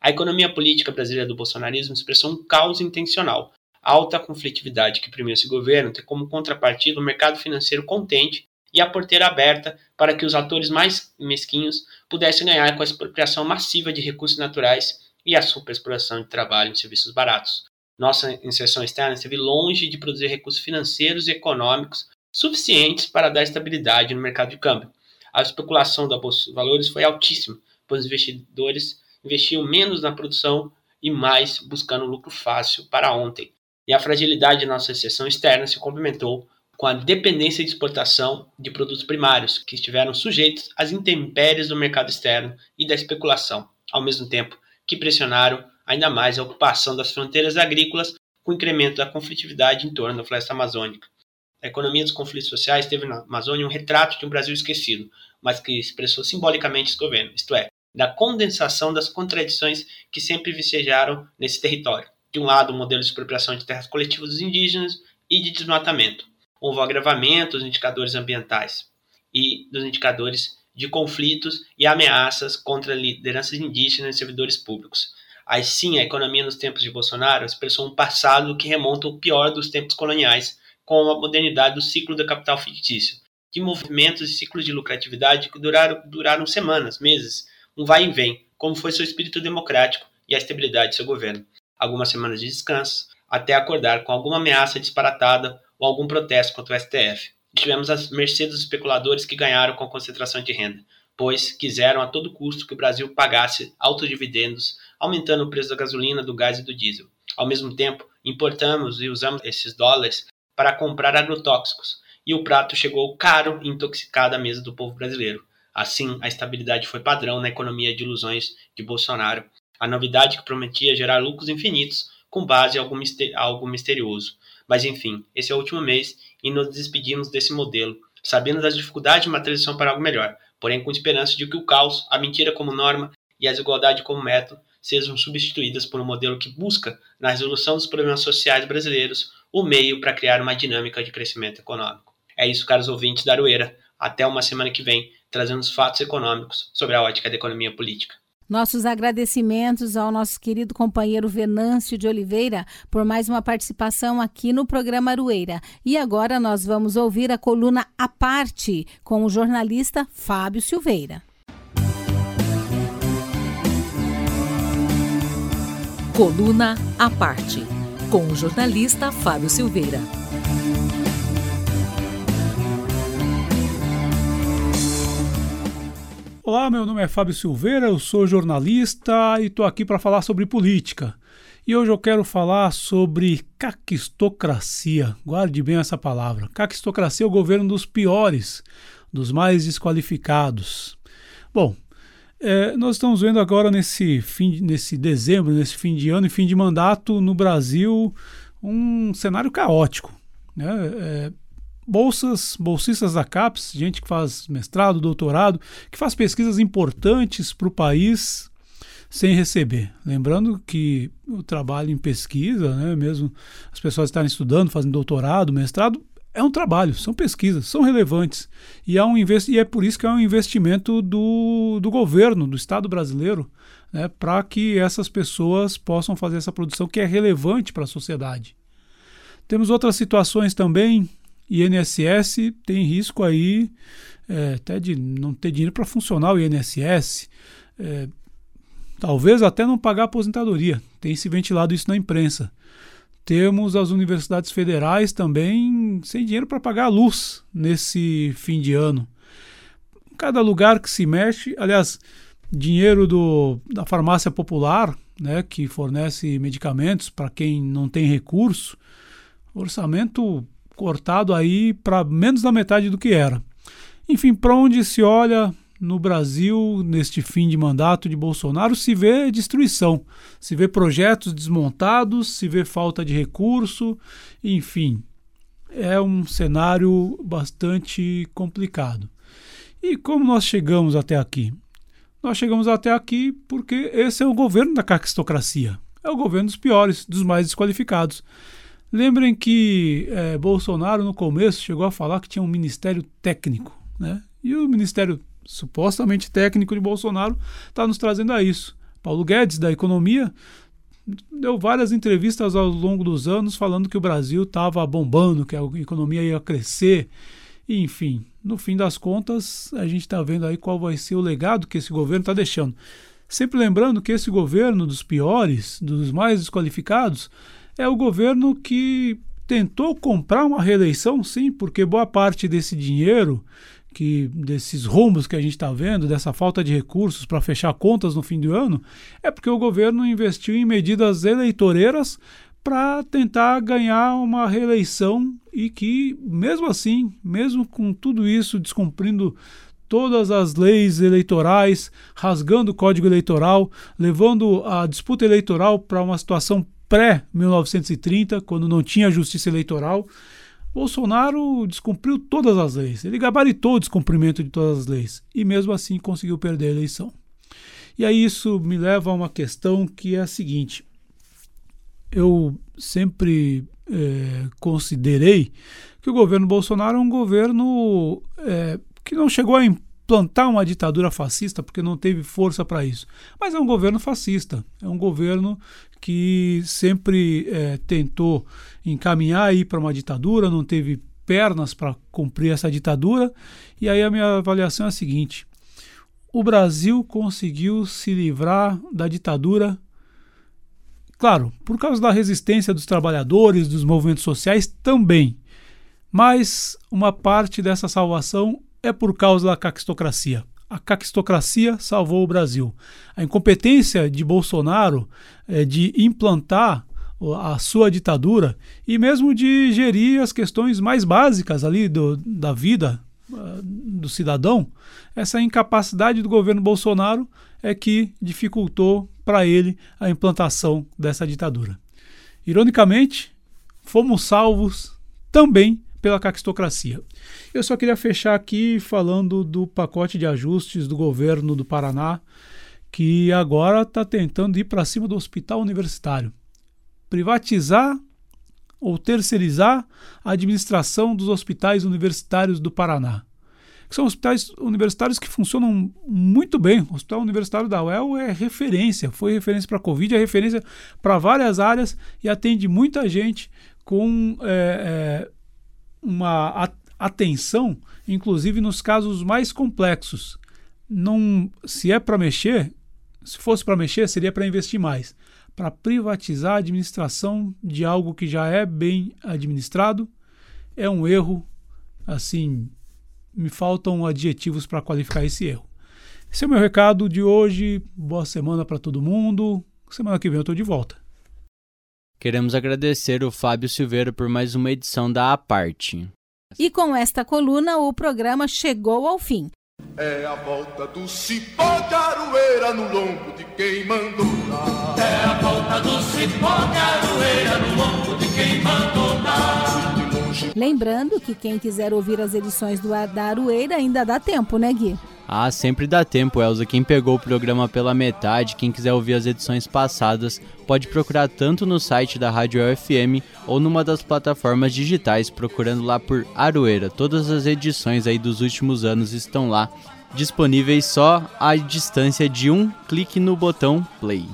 A economia política brasileira do bolsonarismo expressou um caos intencional, alta conflitividade que premiu esse governo tem como contrapartida o mercado financeiro contente e a porteira aberta para que os atores mais mesquinhos pudessem ganhar com a expropriação massiva de recursos naturais e a superexploração de trabalho em serviços baratos. Nossa inserção externa esteve longe de produzir recursos financeiros e econômicos suficientes para dar estabilidade no mercado de câmbio. A especulação da bolsa de valores foi altíssima, pois os investidores investiam menos na produção e mais buscando lucro fácil para ontem. E a fragilidade de nossa recessão externa se complementou com a dependência de exportação de produtos primários, que estiveram sujeitos às intempéries do mercado externo e da especulação, ao mesmo tempo que pressionaram ainda mais a ocupação das fronteiras agrícolas com o incremento da conflitividade em torno da floresta amazônica. A economia dos conflitos sociais teve na Amazônia um retrato de um Brasil esquecido, mas que expressou simbolicamente esse governo, isto é, da condensação das contradições que sempre vicejaram nesse território. De um lado, o modelo de expropriação de terras coletivas dos indígenas e de desmatamento. Houve o agravamento dos indicadores ambientais e dos indicadores de conflitos e ameaças contra lideranças indígenas e servidores públicos. Aí sim, a economia nos tempos de Bolsonaro expressou um passado que remonta ao pior dos tempos coloniais, com a modernidade do ciclo da capital fictício, de movimentos e ciclos de lucratividade que duraram, duraram semanas, meses, um vai e vem, como foi seu espírito democrático e a estabilidade de seu governo. Algumas semanas de descanso, até acordar com alguma ameaça disparatada ou algum protesto contra o STF. Tivemos as mercê dos especuladores que ganharam com a concentração de renda, pois quiseram a todo custo que o Brasil pagasse altos dividendos, aumentando o preço da gasolina, do gás e do diesel. Ao mesmo tempo, importamos e usamos esses dólares para comprar agrotóxicos, e o prato chegou caro e intoxicado à mesa do povo brasileiro. Assim, a estabilidade foi padrão na economia de ilusões de Bolsonaro, a novidade que prometia gerar lucros infinitos com base em algo, mister algo misterioso. Mas enfim, esse é o último mês e nos despedimos desse modelo, sabendo das dificuldades de uma transição para algo melhor, porém com esperança de que o caos, a mentira como norma e a desigualdade como método sejam substituídas por um modelo que busca, na resolução dos problemas sociais brasileiros, o meio para criar uma dinâmica de crescimento econômico. É isso, caros ouvintes da Aroeira. Até uma semana que vem, trazendo os fatos econômicos sobre a ótica da economia política. Nossos agradecimentos ao nosso querido companheiro Venâncio de Oliveira por mais uma participação aqui no programa Arueira. E agora nós vamos ouvir a coluna A Parte com o jornalista Fábio Silveira. Coluna A Parte com o jornalista Fábio Silveira. Olá, meu nome é Fábio Silveira, eu sou jornalista e estou aqui para falar sobre política. E hoje eu quero falar sobre caquistocracia. Guarde bem essa palavra. Caquistocracia é o governo dos piores, dos mais desqualificados. Bom, é, nós estamos vendo agora nesse, fim, nesse dezembro, nesse fim de ano e fim de mandato no Brasil, um cenário caótico. Né? É, bolsas, bolsistas da CAPES, gente que faz mestrado, doutorado, que faz pesquisas importantes para o país sem receber. Lembrando que o trabalho em pesquisa, né, mesmo as pessoas estarem estudando, fazendo doutorado, mestrado, é um trabalho, são pesquisas, são relevantes. E, há um invest... e é por isso que é um investimento do, do governo, do Estado brasileiro, né, para que essas pessoas possam fazer essa produção que é relevante para a sociedade. Temos outras situações também. INSS tem risco aí é, até de não ter dinheiro para funcionar o INSS. É, talvez até não pagar aposentadoria. Tem se ventilado isso na imprensa. Temos as universidades federais também sem dinheiro para pagar a luz nesse fim de ano. Cada lugar que se mexe, aliás, dinheiro do, da farmácia popular, né, que fornece medicamentos para quem não tem recurso, orçamento cortado aí para menos da metade do que era. Enfim, para onde se olha no Brasil, neste fim de mandato de Bolsonaro, se vê destruição, se vê projetos desmontados, se vê falta de recurso, enfim, é um cenário bastante complicado. E como nós chegamos até aqui? Nós chegamos até aqui porque esse é o governo da caquistocracia. É o governo dos piores, dos mais desqualificados. Lembrem que é, Bolsonaro, no começo, chegou a falar que tinha um ministério técnico. Né? E o ministério supostamente técnico de Bolsonaro está nos trazendo a isso. Paulo Guedes, da Economia, deu várias entrevistas ao longo dos anos falando que o Brasil estava bombando, que a economia ia crescer. E, enfim, no fim das contas, a gente está vendo aí qual vai ser o legado que esse governo está deixando. Sempre lembrando que esse governo dos piores, dos mais desqualificados, é o governo que tentou comprar uma reeleição, sim, porque boa parte desse dinheiro, que desses rombos que a gente está vendo, dessa falta de recursos para fechar contas no fim do ano, é porque o governo investiu em medidas eleitoreiras para tentar ganhar uma reeleição e que, mesmo assim, mesmo com tudo isso descumprindo todas as leis eleitorais, rasgando o código eleitoral, levando a disputa eleitoral para uma situação pré-1930, quando não tinha justiça eleitoral, Bolsonaro descumpriu todas as leis. Ele gabaritou o descumprimento de todas as leis e, mesmo assim, conseguiu perder a eleição. E aí isso me leva a uma questão que é a seguinte: eu sempre é, considerei que o governo Bolsonaro é um governo é, que não chegou a implantar uma ditadura fascista porque não teve força para isso. Mas é um governo fascista, é um governo que sempre é, tentou encaminhar aí para uma ditadura, não teve pernas para cumprir essa ditadura. E aí a minha avaliação é a seguinte: o Brasil conseguiu se livrar da ditadura Claro, por causa da resistência dos trabalhadores, dos movimentos sociais também. Mas uma parte dessa salvação é por causa da caquistocracia. A caquistocracia salvou o Brasil. A incompetência de Bolsonaro é, de implantar a sua ditadura e mesmo de gerir as questões mais básicas ali do, da vida uh, do cidadão, essa incapacidade do governo Bolsonaro é que dificultou para ele a implantação dessa ditadura. Ironicamente, fomos salvos também pela caquistocracia. Eu só queria fechar aqui falando do pacote de ajustes do governo do Paraná, que agora está tentando ir para cima do hospital universitário. Privatizar ou terceirizar a administração dos hospitais universitários do Paraná que são hospitais universitários que funcionam muito bem. O Hospital Universitário da UEL é referência, foi referência para a Covid, é referência para várias áreas e atende muita gente com é, é, uma atenção, inclusive nos casos mais complexos. Não, se é para mexer, se fosse para mexer, seria para investir mais. Para privatizar a administração de algo que já é bem administrado é um erro assim me faltam adjetivos para qualificar esse erro. Esse é o meu recado de hoje. Boa semana para todo mundo. Semana que vem eu estou de volta. Queremos agradecer o Fábio Silveira por mais uma edição da A Parte. E com esta coluna, o programa chegou ao fim. É a volta do cipó de aroeira no lombo de quem mandou dar. É a volta do cipó de aroeira no lombo de quem mandou dar. Lembrando que quem quiser ouvir as edições do da Aroeira ainda dá tempo, né, Gui? Ah, sempre dá tempo, Elza. Quem pegou o programa pela metade, quem quiser ouvir as edições passadas, pode procurar tanto no site da Rádio FM ou numa das plataformas digitais, procurando lá por Aroeira. Todas as edições aí dos últimos anos estão lá, disponíveis só à distância de um clique no botão play.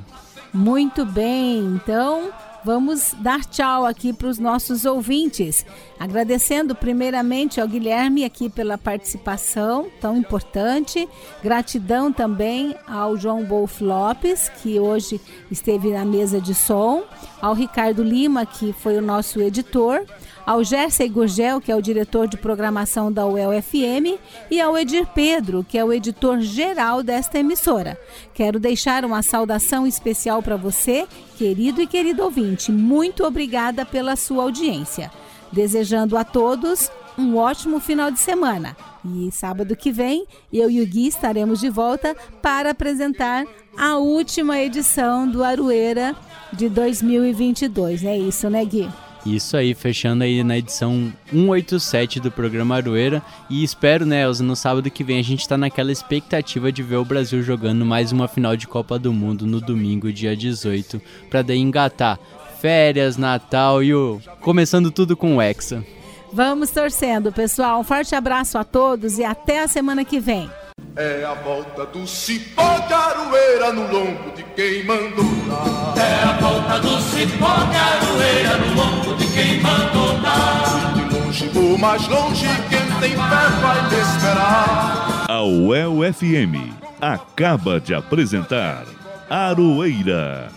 Muito bem, então vamos dar tchau aqui para os nossos ouvintes. Agradecendo primeiramente ao Guilherme aqui pela participação tão importante. Gratidão também ao João Wolf Lopes, que hoje esteve na mesa de som. Ao Ricardo Lima, que foi o nosso editor ao Jersey Gurgel, que é o diretor de programação da UEL-FM, e ao Edir Pedro, que é o editor-geral desta emissora. Quero deixar uma saudação especial para você, querido e querido ouvinte. Muito obrigada pela sua audiência. Desejando a todos um ótimo final de semana. E sábado que vem, eu e o Gui estaremos de volta para apresentar a última edição do Aroeira de 2022. É isso, né, Gui? Isso aí, fechando aí na edição 187 do programa Aroeira. E espero, né, Elza, no sábado que vem a gente tá naquela expectativa de ver o Brasil jogando mais uma final de Copa do Mundo no domingo, dia 18, para daí engatar férias, Natal e o. Começando tudo com o Hexa. Vamos torcendo, pessoal. Um forte abraço a todos e até a semana que vem. É a volta do cipó de aroeira no lombo de quem mandou dar. É a volta do cipó de aroeira no lombo de quem mandou dar. De longe vou mais longe, quem tem fé vai me esperar. A UEL FM acaba de apresentar Aroeira,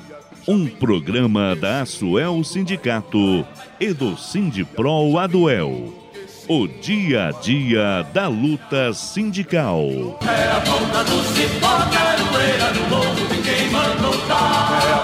um programa da Asuel Sindicato e do Sindipro Aduel. O dia a dia da luta sindical. É a ponta do cipó, caroeira morro quem manda.